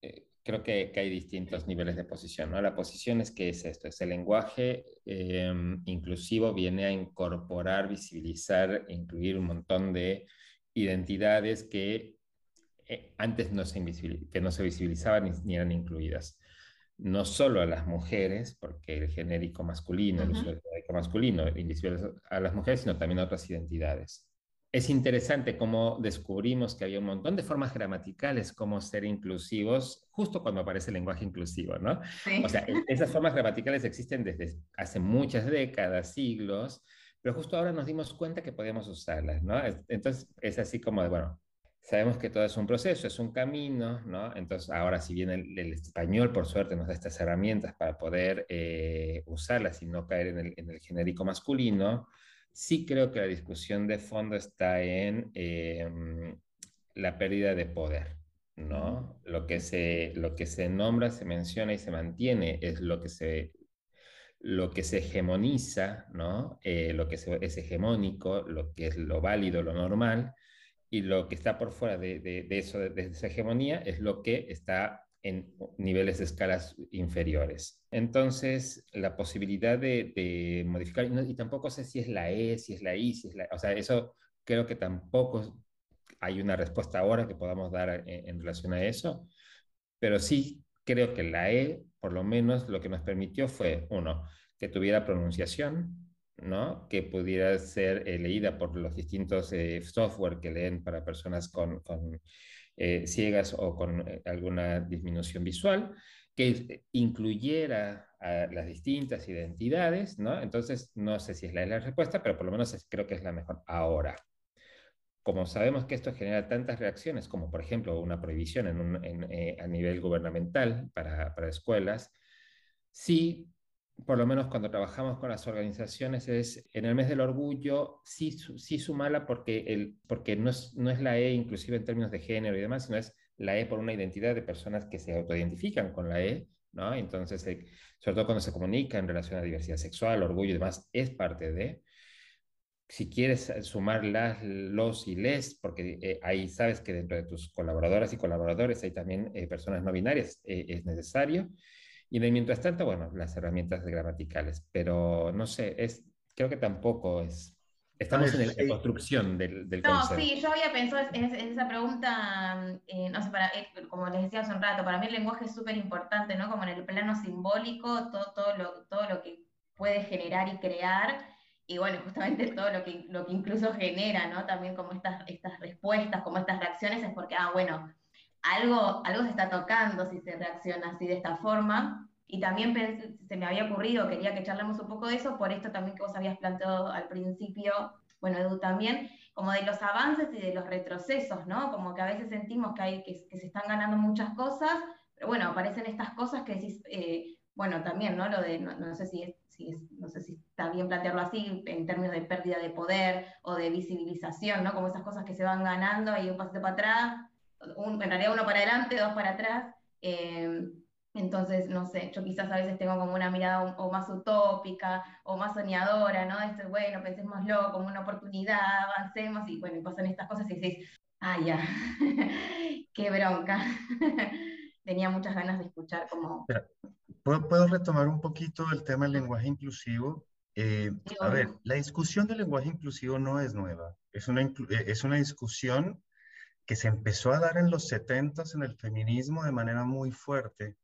eh, creo que, hay distintos niveles de posición, ¿no? La posición es que es esto, es el lenguaje em, inclusivo, viene a incorporar, visibilizar, incluir un montón de identidades que eh, antes no se, que no se visibilizaban ni, eran incluidas. No solo a las mujeres, porque el genérico masculino, el uso del genérico masculino a las mujeres, sino también a otras identidades. Es interesante cómo descubrimos que había un montón de formas gramaticales como ser inclusivos justo cuando aparece el lenguaje inclusivo, ¿no? O sea, esas formas gramaticales existen desde hace muchas décadas, siglos, pero justo ahora nos dimos cuenta que podíamos usarlas, ¿no? Entonces es así como de, bueno, Sabemos que todo es un proceso, es un camino, ¿no? Entonces, ahora si bien el, español, por suerte, nos da estas herramientas para poder eh, usarlas y no caer en el, en el, genérico masculino, sí creo que la discusión de fondo está en em, la pérdida de poder, ¿no? Lo que, se, lo que se nombra, se menciona y se mantiene es lo que se, lo que se hegemoniza, ¿no? Eh, lo que es hegemónico, lo que es lo válido, lo normal, y lo que está por fuera de, eso, de, esa hegemonía, es lo que está en niveles de escalas inferiores. Entonces, la posibilidad de, modificar, y, tampoco sé si es la E, si es la I, si es la... O sea, eso creo que tampoco hay una respuesta ahora que podamos dar en, en relación a eso, pero sí creo que la E, por lo menos, lo que nos permitió fue, uno, que tuviera pronunciación, ¿no? que pudiera ser eh, leída por los distintos eh, software que leen para personas con, eh, ciegas o con alguna disminución visual, que incluyera las distintas identidades. Entonces, no sé si es la, respuesta, pero por lo menos creo que es la mejor ahora. Como sabemos que esto genera tantas reacciones, como por ejemplo una prohibición a nivel gubernamental para escuelas, sí por lo menos cuando trabajamos con las organizaciones, es en el mes del orgullo, sí, sí sumarla porque, el, porque no, es, no es la E inclusive en términos de género y demás, sino es la E por una identidad de personas que se autoidentifican con la E, ¿no? Entonces, eh, sobre todo cuando se comunica en relación a diversidad sexual, orgullo y demás, es parte de si quieres sumar las, los y les, porque eh, ahí sabes que dentro de tus colaboradoras y colaboradores hay también eh, personas no binarias, es necesario. Y de mientras tanto, bueno, las herramientas gramaticales, pero no sé, es, creo que tampoco es... Estamos en la construcción del, del no, sí, yo había pensado en, esa pregunta, no sé, para, como les decía hace un rato, para mí el lenguaje es súper importante, ¿no? Como en el plano simbólico, todo, todo, lo, todo lo que puede generar y crear, y bueno, justamente todo lo que, lo que incluso genera, ¿no? También como estas, estas respuestas, como estas reacciones, es porque, ah, bueno, algo, algo se está tocando si se reacciona así de esta forma. Y también se me había ocurrido, quería que charlemos un poco de eso, por esto también que vos habías planteado al principio, bueno, Edu también, como de los avances y de los retrocesos, ¿no? Como que a veces sentimos que, hay, que, se están ganando muchas cosas, pero bueno, aparecen estas cosas que decís, eh, bueno, también, ¿no? Lo de, no, sé si, no sé si está bien plantearlo así, en términos de pérdida de poder o de visibilización, ¿no? Como esas cosas que se van ganando, y un pasito para atrás, un, en realidad uno para adelante, dos para atrás. Eh, entonces, no sé, yo quizás a veces tengo como una mirada o, más utópica o más soñadora, ¿no? Esto, bueno, pensémoslo como una oportunidad, avancemos, y bueno, pasan estas cosas y decís, ah, ya, qué bronca. Tenía muchas ganas de escuchar como... ¿Puedo, retomar un poquito el tema del lenguaje inclusivo? Eh, a ver, la discusión del lenguaje inclusivo no es nueva. Es una, eh, es una discusión que se empezó a dar en los 70 en el feminismo de manera muy fuerte.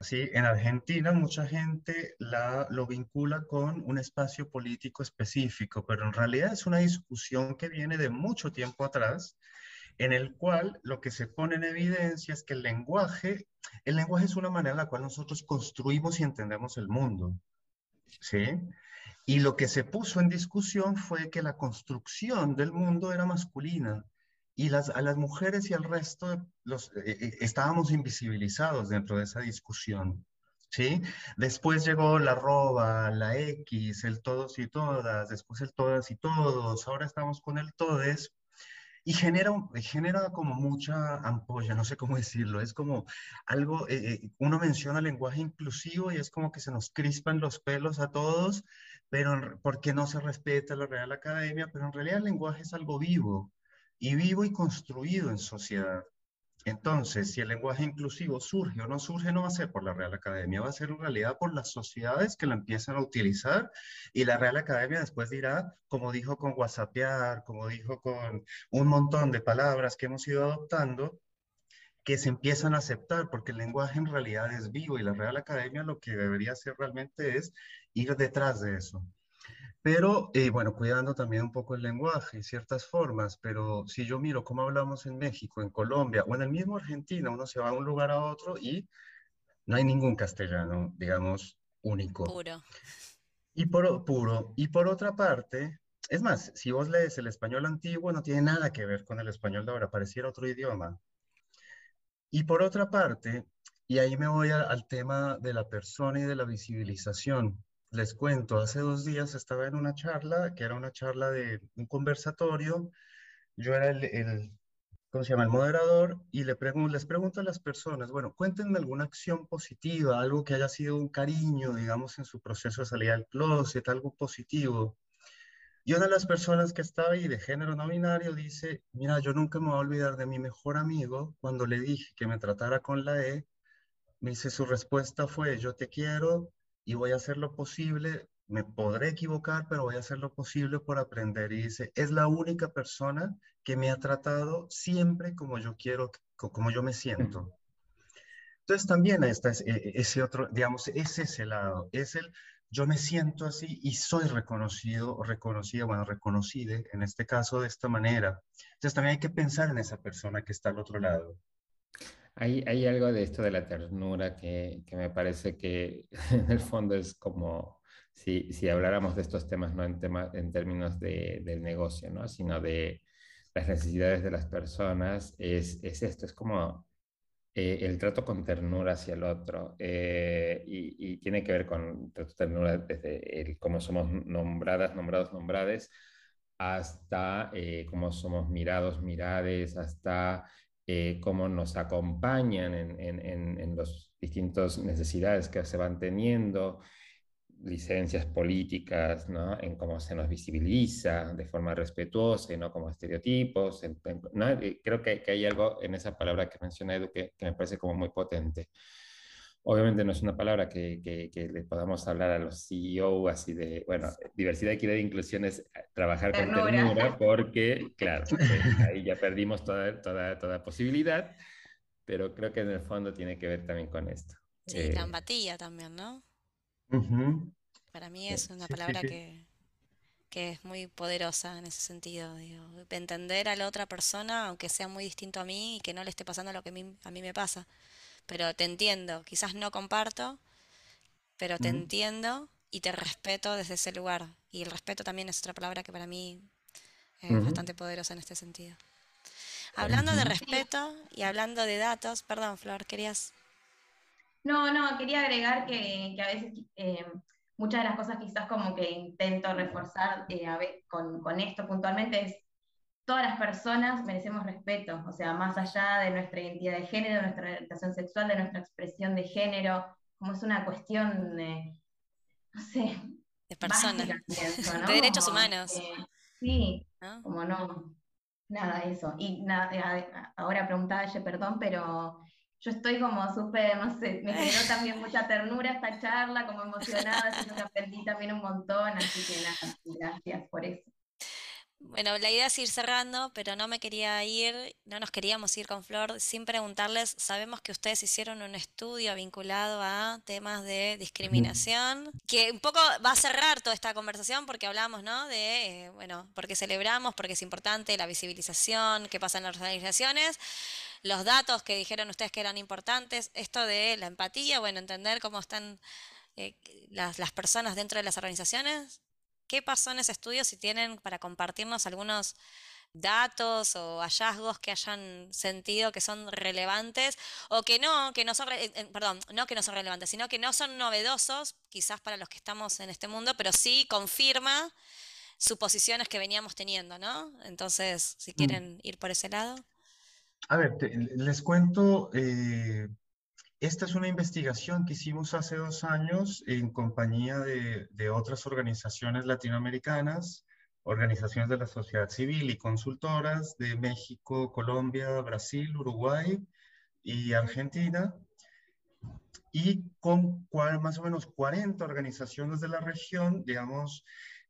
Sí, en Argentina mucha gente la, lo vincula con un espacio político específico, pero en realidad es una discusión que viene de mucho tiempo atrás en el cual lo que se pone en evidencia es que el lenguaje, el lenguaje es una manera en la cual nosotros construimos y entendemos el mundo, ¿sí? Y lo que se puso en discusión fue que la construcción del mundo era masculina y las, a las mujeres y al resto los, eh, eh, estábamos invisibilizados dentro de esa discusión. ¿Sí? Después llegó la roba, la X, el todos y todas, después el todas y todos, ahora estamos con el todes, y genera, genera como mucha ampolla, no sé cómo decirlo, es como algo, eh, uno menciona lenguaje inclusivo y es como que se nos crispan los pelos a todos, pero porque no se respeta la Real Academia, pero en realidad el lenguaje es algo vivo y vivo y construido en sociedad. Entonces, si el lenguaje inclusivo surge o no surge, no va a ser por la Real Academia, va a ser en realidad por las sociedades que la empiezan a utilizar y la Real Academia después dirá, como dijo con WhatsAppear, como dijo con un montón de palabras que hemos ido adoptando, que se empiezan a aceptar, porque el lenguaje en realidad es vivo y la Real Academia lo que debería hacer realmente es ir detrás de eso. Pero, eh, bueno, cuidando también un poco el lenguaje, ciertas formas, pero si yo miro cómo hablamos en México, en Colombia o en el mismo Argentina, uno se va a un lugar a otro y no hay ningún castellano, digamos, único. Puro. Y por, puro. Y por otra parte, es más, si vos lees el español antiguo, no tiene nada que ver con el español de ahora, pareciera otro idioma. Y por otra parte, y ahí me voy al tema de la persona y de la visibilización. Les cuento, hace dos días estaba en una charla, que era una charla de un conversatorio. Yo era el, ¿cómo se llama? El moderador y le les pregunto a las personas, bueno, cuéntenme alguna acción positiva, algo que haya sido un cariño, digamos, en su proceso de salida del closet, algo positivo. Y una de las personas que estaba ahí de género no binario dice, mira, yo nunca me voy a olvidar de mi mejor amigo cuando le dije que me tratara con la E. Me dice, su respuesta fue, yo te quiero, y voy a hacer lo posible, me podré equivocar, pero voy a hacer lo posible por aprender. Y dice, es la única persona que me ha tratado siempre como yo quiero, como yo me siento. Entonces también está ese, e, ese otro, digamos, es ese lado, es el yo me siento así y soy reconocido o reconocida, bueno, reconocida en este caso de esta manera. Entonces también hay que pensar en esa persona que está al otro lado. Hay, algo de esto de la ternura que, que me parece que en el fondo es como si, si habláramos de estos temas no en, tema, en términos de, del negocio, ¿no? sino de las necesidades de las personas, es, es esto, es como eh, el trato con ternura hacia el otro eh, y, tiene que ver con trato ternura desde el cómo somos nombradas, nombrados, nombrades, hasta eh, cómo somos mirados, mirades, hasta cómo nos acompañan en, en, en, en las distintas necesidades que se van teniendo licencias políticas, ¿no? en cómo se nos visibiliza de forma respetuosa y no como estereotipos. ¿no? Creo que, que, hay algo en esa palabra que menciona Edu que, que, me parece como muy potente. Obviamente no es una palabra que, que, le podamos hablar a los CEO así de, bueno, diversidad, equidad e inclusión es trabajar con ternura porque, claro, eh, ahí ya perdimos toda, toda, toda posibilidad, pero creo que en el fondo tiene que ver también con esto. Sí, eh, la empatía también, ¿no? Para mí es una palabra Que, que, es muy poderosa en ese sentido. Digo, entender a la otra persona, aunque sea muy distinto a mí y que no le esté pasando lo que a mí, a mí me pasa. Pero te entiendo, quizás no comparto, pero te entiendo y te respeto desde ese lugar. Y el respeto también es otra palabra que para mí es bastante poderosa en este sentido. Hablando de respeto y hablando de datos, perdón, Flor, querías no, no, quería agregar que, a veces eh, muchas de las cosas quizás como que intento reforzar eh, con, esto puntualmente es, todas las personas merecemos respeto, o sea, más allá de nuestra identidad de género, de nuestra orientación sexual, de nuestra expresión de género, como es una cuestión, de, no sé, de personas, de derechos humanos. sí, como no, nada, eso. Y nada, ahora preguntaba ella, perdón, pero yo estoy como súper, no sé, me generó también mucha ternura esta charla, como emocionada, siento que aprendí también un montón, así que nada, gracias por eso. Bueno, la idea es ir cerrando, pero no me quería ir, no nos queríamos ir con Flor sin preguntarles, sabemos que ustedes hicieron un estudio vinculado a temas de discriminación, que un poco va a cerrar toda esta conversación porque hablamos, ¿no? De, eh, bueno, porque celebramos, porque es importante la visibilización, qué pasa en las organizaciones, los datos que dijeron ustedes que eran importantes, esto de la empatía, bueno, entender cómo están eh, las, las personas dentro de las organizaciones. ¿Qué pasó en ese estudio? Si tienen para compartirnos algunos datos o hallazgos que hayan sentido que son relevantes o que no, que no son, eh, eh, perdón, no que no son relevantes, sino que no son novedosos, quizás para los que estamos en este mundo, pero sí confirma suposiciones que veníamos teniendo, ¿no? Entonces, si mm. quieren ir por ese lado. A ver, les cuento, eh, esta es una investigación que hicimos hace dos años en compañía de, otras organizaciones latinoamericanas, organizaciones de la sociedad civil y consultoras de México, Colombia, Brasil, Uruguay y Argentina, y con más o menos 40 organizaciones de la región, digamos,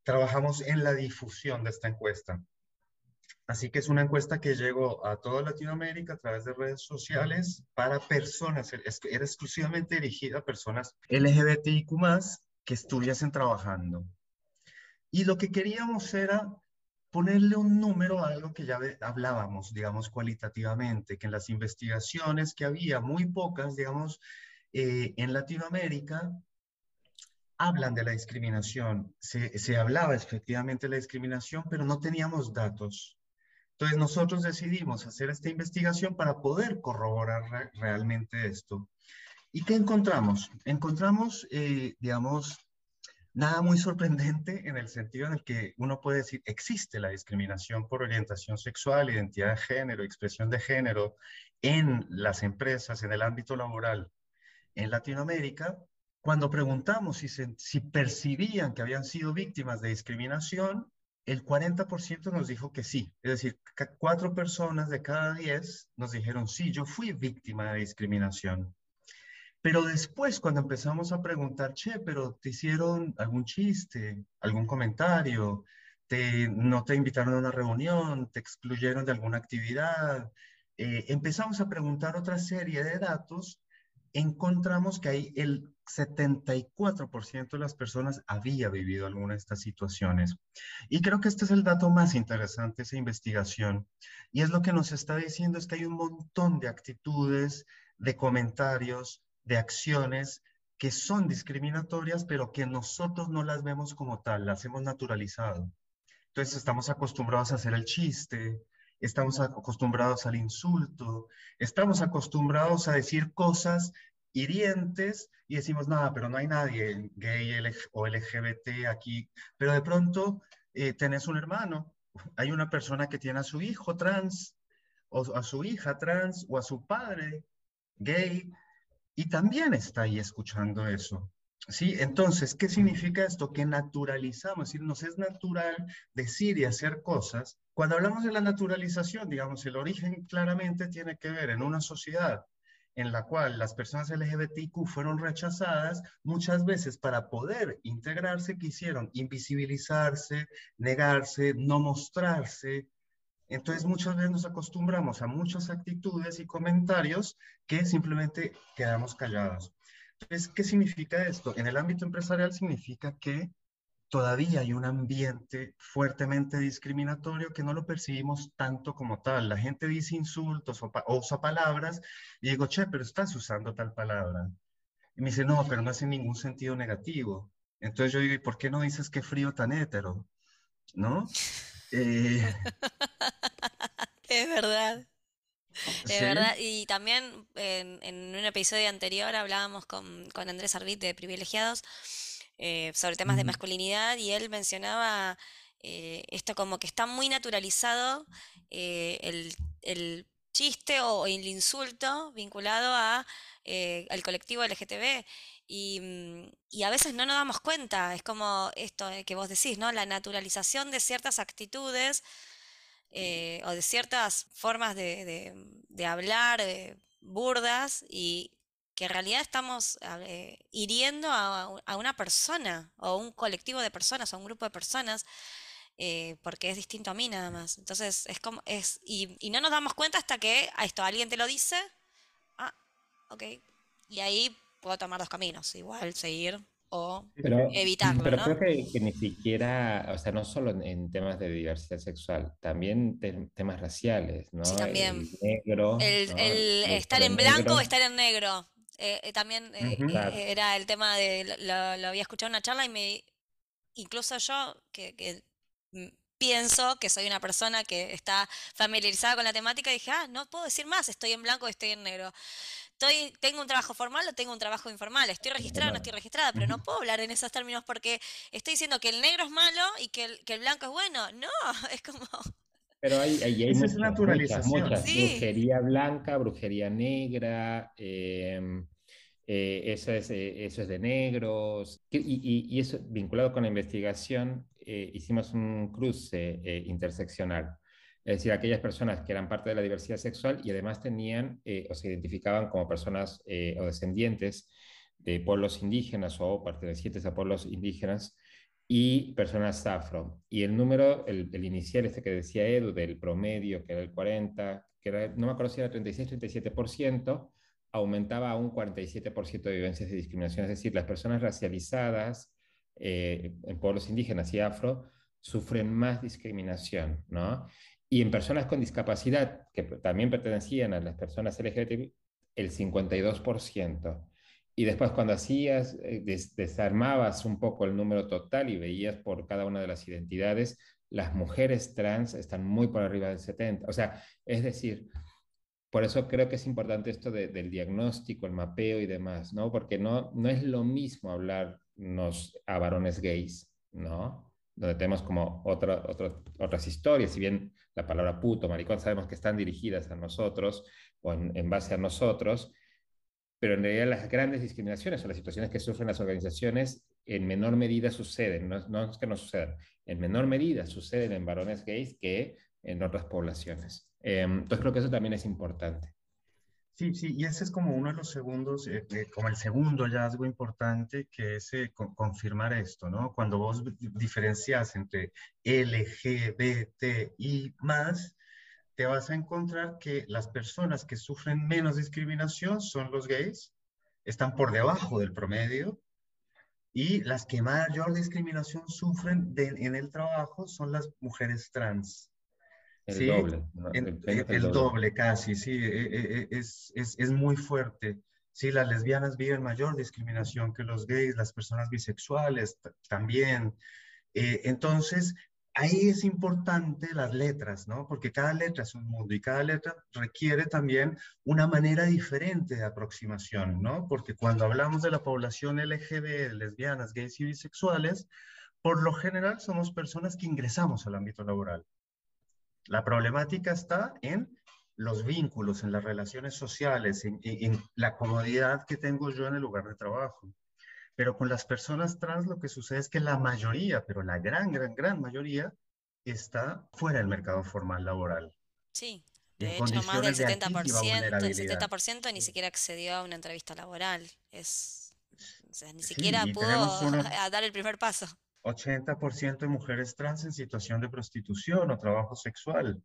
trabajamos en la difusión de esta encuesta. Así que es una encuesta que llegó a toda Latinoamérica a través de redes sociales para personas, era exclusivamente dirigida a personas LGBTIQ que estuviesen trabajando. Y lo que queríamos era ponerle un número a algo que ya hablábamos, digamos, cualitativamente, que en las investigaciones que había, muy pocas, digamos, eh, en Latinoamérica, hablan de la discriminación. Se, se hablaba efectivamente de la discriminación, pero no teníamos datos. Entonces nosotros decidimos hacer esta investigación para poder corroborar realmente esto. ¿Y qué encontramos? Encontramos, eh, digamos, nada muy sorprendente en el sentido en el que uno puede decir, existe la discriminación por orientación sexual, identidad de género, expresión de género en las empresas, en el ámbito laboral en Latinoamérica. Cuando preguntamos si, si percibían que habían sido víctimas de discriminación, el 40% nos dijo que sí. Es decir, cuatro personas de cada diez nos dijeron, sí, yo fui víctima de discriminación. Pero después, cuando empezamos a preguntar, che, pero te hicieron algún chiste, algún comentario, te, no te invitaron a una reunión, te excluyeron de alguna actividad, eh, empezamos a preguntar otra serie de datos, encontramos que hay el 74% de las personas había vivido alguna de estas situaciones. Y creo que este es el dato más interesante de esa investigación. Y es lo que nos está diciendo es que hay un montón de actitudes, de comentarios, de acciones que son discriminatorias, pero que nosotros no las vemos como tal, las hemos naturalizado. Entonces estamos acostumbrados a hacer el chiste, estamos acostumbrados al insulto, estamos acostumbrados a decir cosas hirientes y decimos, nada, pero no hay nadie gay o LGBT aquí, pero de pronto eh, tenés un hermano, hay una persona que tiene a su hijo trans o a su hija trans o a su padre gay y también está ahí escuchando eso. Sí, entonces, ¿qué significa esto? Que naturalizamos, es decir, nos es natural decir y hacer cosas. Cuando hablamos de la naturalización, digamos, el origen claramente tiene que ver en una sociedad en la cual las personas LGBTQ fueron rechazadas, muchas veces para poder integrarse quisieron invisibilizarse, negarse, no mostrarse. Entonces muchas veces nos acostumbramos a muchas actitudes y comentarios que simplemente quedamos callados. Entonces, ¿qué significa esto? En el ámbito empresarial significa que todavía hay un ambiente fuertemente discriminatorio que no lo percibimos tanto como tal. La gente dice insultos o, usa palabras y digo, che, pero estás usando tal palabra. Y me dice, no, pero no hace ningún sentido negativo. Entonces yo digo, ¿y por qué no dices qué frío tan hétero? ¿No? Eh, es verdad. Es verdad, y también en, un episodio anterior hablábamos con, con Andrés Arbit de Privilegiados eh, sobre temas de masculinidad y él mencionaba eh, esto como que está muy naturalizado eh, el, chiste o, el insulto vinculado a, al colectivo LGTB. Y, y, a veces no nos damos cuenta, es como esto que vos decís, ¿no? La naturalización de ciertas actitudes o de ciertas formas de, de hablar burdas y que en realidad estamos eh, hiriendo a, una persona o un colectivo de personas o un grupo de personas eh, porque es distinto a mí nada más. Entonces es como es y, no nos damos cuenta hasta que a esto alguien te lo dice. Ah, ok. Y ahí puedo tomar dos caminos, igual seguir o evitarlo. Pero creo que, ni siquiera, o sea, no solo en, temas de diversidad sexual, también temas raciales, ¿no? Sí, también. El negro. El, estar en blanco o estar en negro. Eh, eh, también eh, era el tema de, lo, había escuchado en una charla y me, incluso yo, que, pienso que soy una persona que está familiarizada con la temática, dije, ah, no puedo decir más, estoy en blanco, estoy en negro. Estoy, tengo un trabajo formal o tengo un trabajo informal, estoy registrada o no estoy registrada, pero no puedo hablar en esos términos porque estoy diciendo que el negro es malo y que el, que el blanco es bueno. No, es como... Pero hay, hay, hay muchas, naturalización. Brujería blanca, brujería negra, em, eh, eso, es, eh, eso es de negros. Y, y, eso, vinculado con la investigación, eh, hicimos un cruce interseccional. Es decir, aquellas personas que eran parte de la diversidad sexual y además tenían o se identificaban como personas o descendientes de pueblos indígenas o pertenecientes a pueblos indígenas y personas afro. Y el número, el, inicial, este que decía Edu, del promedio, que era el 40, que era, no me acuerdo si era 36-37%, aumentaba a un 47% de vivencias de discriminación. Es decir, las personas racializadas eh, en pueblos indígenas y afro sufren más discriminación, ¿no? Y en personas con discapacidad, que también pertenecían a las personas LGBT, el 52%. Y después cuando hacías, eh, desarmabas un poco el número total y veías por cada una de las identidades, las mujeres trans están muy por arriba del 70. O sea, es decir, por eso creo que es importante esto del diagnóstico, el mapeo y demás, ¿no? Porque no, no es lo mismo hablarnos a varones gays, ¿no? Donde tenemos como otra, otras historias, si bien la palabra puto, maricón, sabemos que están dirigidas a nosotros o en, base a nosotros, pero en realidad las grandes discriminaciones o las situaciones que sufren las organizaciones en menor medida suceden, no, es que no sucedan, en menor medida suceden en varones gays que en otras poblaciones. Em, entonces creo que eso también es importante. Sí, sí, y ese es como uno de los segundos, eh, eh, como el segundo hallazgo importante, que es eh, confirmar esto, ¿no? Cuando vos diferencias entre LGBTI más, te vas a encontrar que las personas que sufren menos discriminación son los gays, están por debajo del promedio, y las que mayor discriminación sufren en el trabajo son las mujeres trans. El doble. El, doble. casi, sí, e, e, e, es, es, es, muy fuerte. Sí, las lesbianas viven mayor discriminación que los gays, las personas bisexuales también. Eh, entonces, ahí es importante las letras, ¿no? Porque cada letra es un mundo y cada letra requiere también una manera diferente de aproximación, ¿no? Porque cuando hablamos de la población LGB, lesbianas, gays y bisexuales, por lo general somos personas que ingresamos al ámbito laboral. La problemática está en los vínculos, en las relaciones sociales, en, en la comodidad que tengo yo en el lugar de trabajo. Pero con las personas trans lo que sucede es que la mayoría, pero la gran, gran, gran mayoría, está fuera del mercado formal laboral. Sí, de hecho más del 70%, el 70% ni siquiera accedió a una entrevista laboral. Es, o sea, ni siquiera pudo dar el primer paso. 80% de mujeres trans en situación de prostitución o trabajo sexual,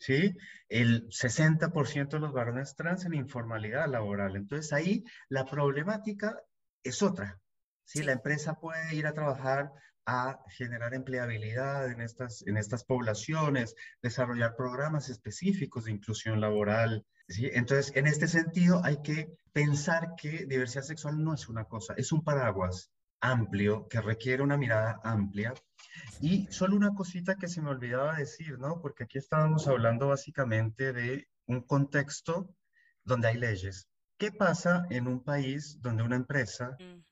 ¿sí? El 60% de los varones trans en informalidad laboral. Entonces ahí la problemática es otra. ¿sí? La empresa puede ir a trabajar a generar empleabilidad en estas, en estas poblaciones, desarrollar programas específicos de inclusión laboral. ¿sí? Entonces, en este sentido, hay que pensar que diversidad sexual no es una cosa, es un paraguas amplio que requiere una mirada amplia. Y solo una cosita que se me olvidaba decir, ¿no? Porque aquí estábamos hablando básicamente de un contexto donde hay leyes. ¿Qué pasa en un país donde una empresa mm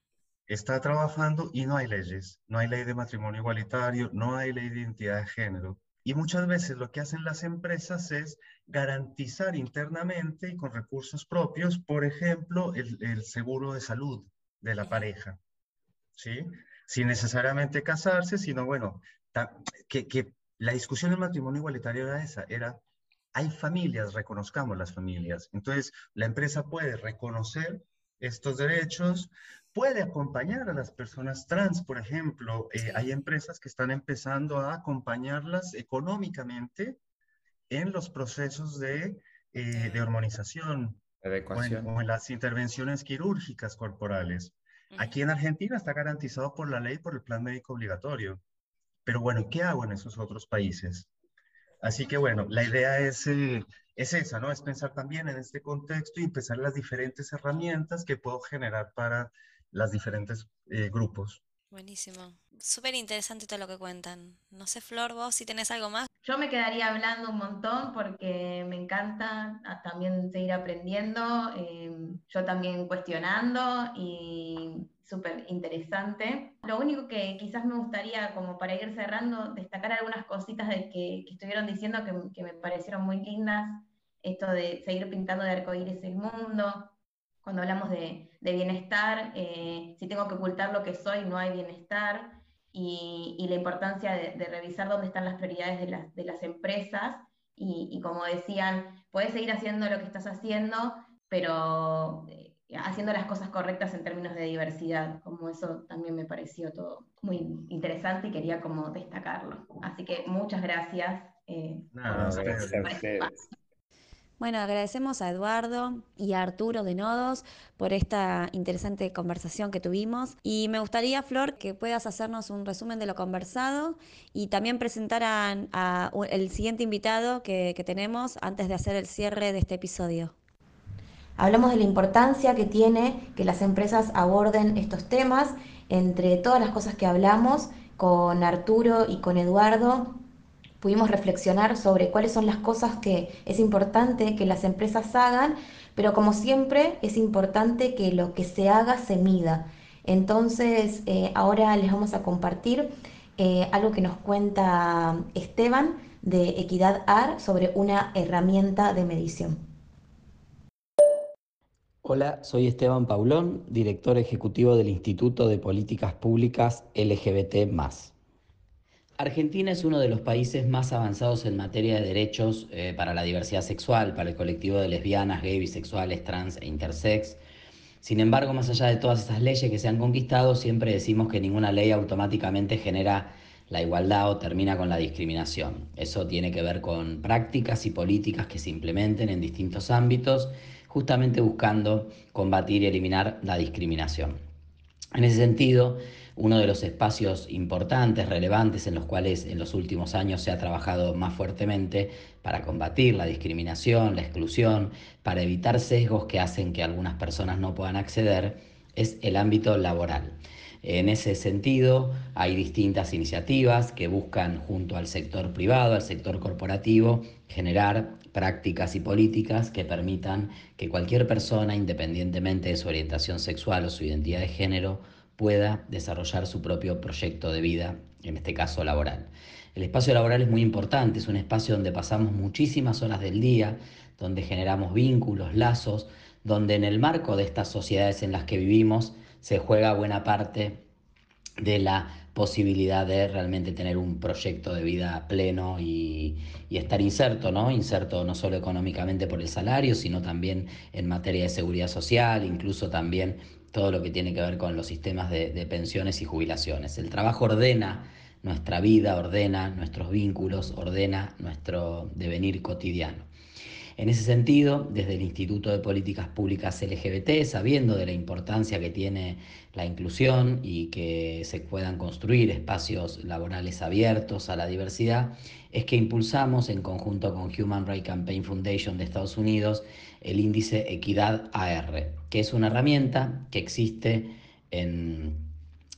está trabajando y no hay leyes, no hay ley de matrimonio igualitario, no hay ley de identidad de género. Y muchas veces lo que hacen las empresas es garantizar internamente y con recursos propios, por ejemplo, el, seguro de salud de la pareja, ¿sí? Sin necesariamente casarse, sino bueno, que, que la discusión del matrimonio igualitario era esa, era hay familias, reconozcamos las familias. Entonces, la empresa puede reconocer estos derechos, puede acompañar a las personas trans, por ejemplo. Eh, hay empresas que están empezando a acompañarlas económicamente en los procesos de, eh, de hormonización o en, las intervenciones quirúrgicas corporales. Aquí en Argentina está garantizado por la ley, por el plan médico obligatorio. Pero bueno, ¿qué hago en esos otros países? Así que bueno, la idea es, eh, es esa, ¿no? Es pensar también en este contexto y empezar las diferentes herramientas que puedo generar para las diferentes eh, grupos. Buenísimo. Súper interesante todo lo que cuentan. No sé, Flor, vos si tenés algo más. Yo me quedaría hablando un montón porque me encanta también seguir aprendiendo, em, yo también cuestionando y súper interesante. Lo único que quizás me gustaría, como para ir cerrando, destacar algunas cositas de que, estuvieron diciendo que, que, me parecieron muy lindas. Esto de seguir pintando de arcoíris el mundo, cuando hablamos de, bienestar, eh, si tengo que ocultar lo que soy, no hay bienestar, y, la importancia de, revisar dónde están las prioridades de las, empresas, y, como decían, puedes seguir haciendo lo que estás haciendo, pero eh, haciendo las cosas correctas en términos de diversidad, como eso también me pareció todo muy interesante y quería como destacarlo. Así que muchas gracias. Eh, bueno, agradecemos a Eduardo y a Arturo de Nodos por esta interesante conversación que tuvimos. Y me gustaría, Flor, que puedas hacernos un resumen de lo conversado y también presentar a, el siguiente invitado que, que tenemos antes de hacer el cierre de este episodio. Hablamos de la importancia que tiene que las empresas aborden estos temas. Entre todas las cosas que hablamos con Arturo y con Eduardo, pudimos reflexionar sobre cuáles son las cosas que es importante que las empresas hagan, pero como siempre es importante que lo que se haga se mida. Entonces, eh, ahora les vamos a compartir eh, algo que nos cuenta Esteban de Equidad AR sobre una herramienta de medición. Hola, soy Esteban Paulón, director ejecutivo del Instituto de Políticas Públicas LGBT. Argentina es uno de los países más avanzados en materia de derechos eh, para la diversidad sexual, para el colectivo de lesbianas, gays, bisexuales, trans e intersex. Sin embargo, más allá de todas esas leyes que se han conquistado, siempre decimos que ninguna ley automáticamente genera la igualdad o termina con la discriminación. Eso tiene que ver con prácticas y políticas que se implementen en distintos ámbitos, justamente buscando combatir y eliminar la discriminación. En ese sentido, uno de los espacios importantes, relevantes, en los cuales en los últimos años se ha trabajado más fuertemente para combatir la discriminación, la exclusión, para evitar sesgos que hacen que algunas personas no puedan acceder, es el ámbito laboral. En ese sentido, hay distintas iniciativas que buscan junto al sector privado, al sector corporativo, generar prácticas y políticas que permitan que cualquier persona, independientemente de su orientación sexual o su identidad de género, pueda desarrollar su propio proyecto de vida, en este caso laboral. El espacio laboral es muy importante, es un espacio donde pasamos muchísimas horas del día, donde generamos vínculos, lazos, donde en el marco de estas sociedades en las que vivimos se juega buena parte de la posibilidad de realmente tener un proyecto de vida pleno y, estar inserto, ¿no? Inserto no solo económicamente por el salario, sino también en materia de seguridad social, incluso también todo lo que tiene que ver con los sistemas de, pensiones y jubilaciones. El trabajo ordena nuestra vida, ordena nuestros vínculos, ordena nuestro devenir cotidiano. En ese sentido, desde el Instituto de Políticas Públicas LGBT, sabiendo de la importancia que tiene la inclusión y que se puedan construir espacios laborales abiertos a la diversidad, es que impulsamos en conjunto con Human Rights Campaign Foundation de Estados Unidos el índice Equidad AR, que es una herramienta que existe en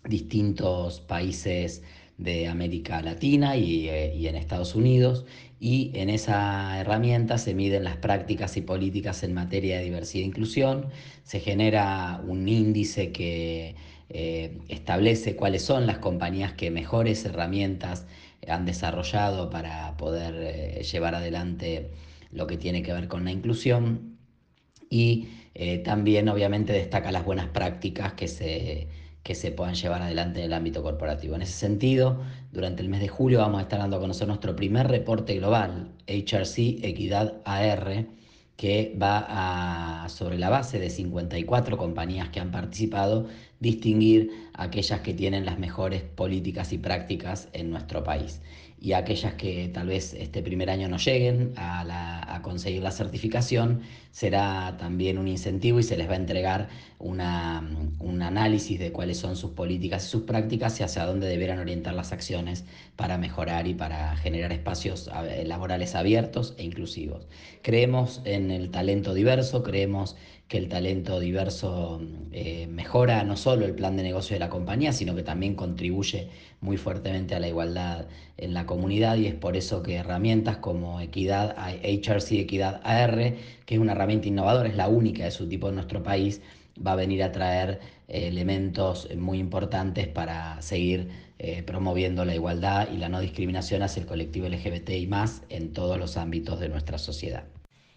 distintos países de América Latina y, eh, y, en Estados Unidos y en esa herramienta se miden las prácticas y políticas en materia de diversidad e inclusión, se genera un índice que eh, establece cuáles son las compañías que mejores herramientas han desarrollado para poder eh, llevar adelante lo que tiene que ver con la inclusión y eh, también obviamente destaca las buenas prácticas que se que se puedan llevar adelante en el ámbito corporativo. En ese sentido, durante el mes de julio vamos a estar dando a conocer nuestro primer reporte global, HRC Equidad AR, que va a, sobre la base de 54 compañías que han participado, distinguir aquellas que tienen las mejores políticas y prácticas en nuestro país y aquellas que tal vez este primer año no lleguen a, conseguir la certificación, será también un incentivo y se les va a entregar un análisis de cuáles son sus políticas y sus prácticas y hacia dónde deberán orientar las acciones para mejorar y para generar espacios laborales abiertos e inclusivos. Creemos en el talento diverso, creemos que el talento diverso eh, mejora no solo el plan de negocio de la compañía, sino que también contribuye muy fuertemente a la igualdad en la comunidad y es por eso que herramientas como Equidad, HRC Equidad AR, que es una herramienta innovadora, es la única de su tipo en nuestro país, va a venir a traer eh, elementos muy importantes para seguir eh, promoviendo la igualdad y la no discriminación hacia el colectivo LGBT y más en todos los ámbitos de nuestra sociedad.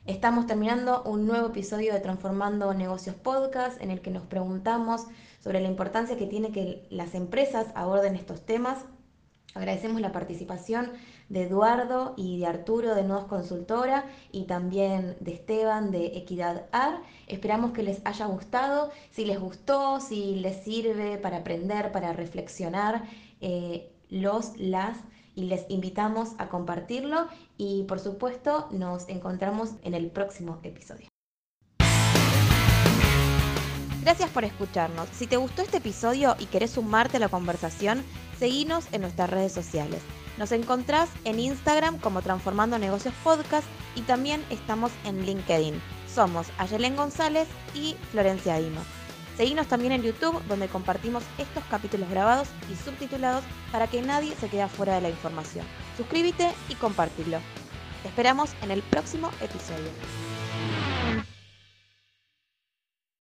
Estamos terminando un nuevo episodio de Transformando Negocios Podcast en el que nos preguntamos sobre la importancia que tiene que las empresas aborden estos temas. Agradecemos la participación de Eduardo y de Arturo de Nuevos Consultora y también de Esteban de Equidad AR. Esperamos que les haya gustado. Si les gustó, si les sirve para aprender, para reflexionar, eh, los, las y les invitamos a compartirlo y por supuesto nos encontramos en el próximo episodio. Gracias por escucharnos. Si te gustó este episodio y querés sumarte a la conversación, seguinos en nuestras redes sociales. Nos encontrás en Instagram como Transformando Negocios Podcast y también estamos en LinkedIn. Somos Ayelen González y Florencia Dima. Seguinos también en YouTube, donde compartimos estos capítulos grabados y subtitulados para que nadie se quede fuera de la información. Suscríbete y compártelo. Te esperamos en el próximo episodio.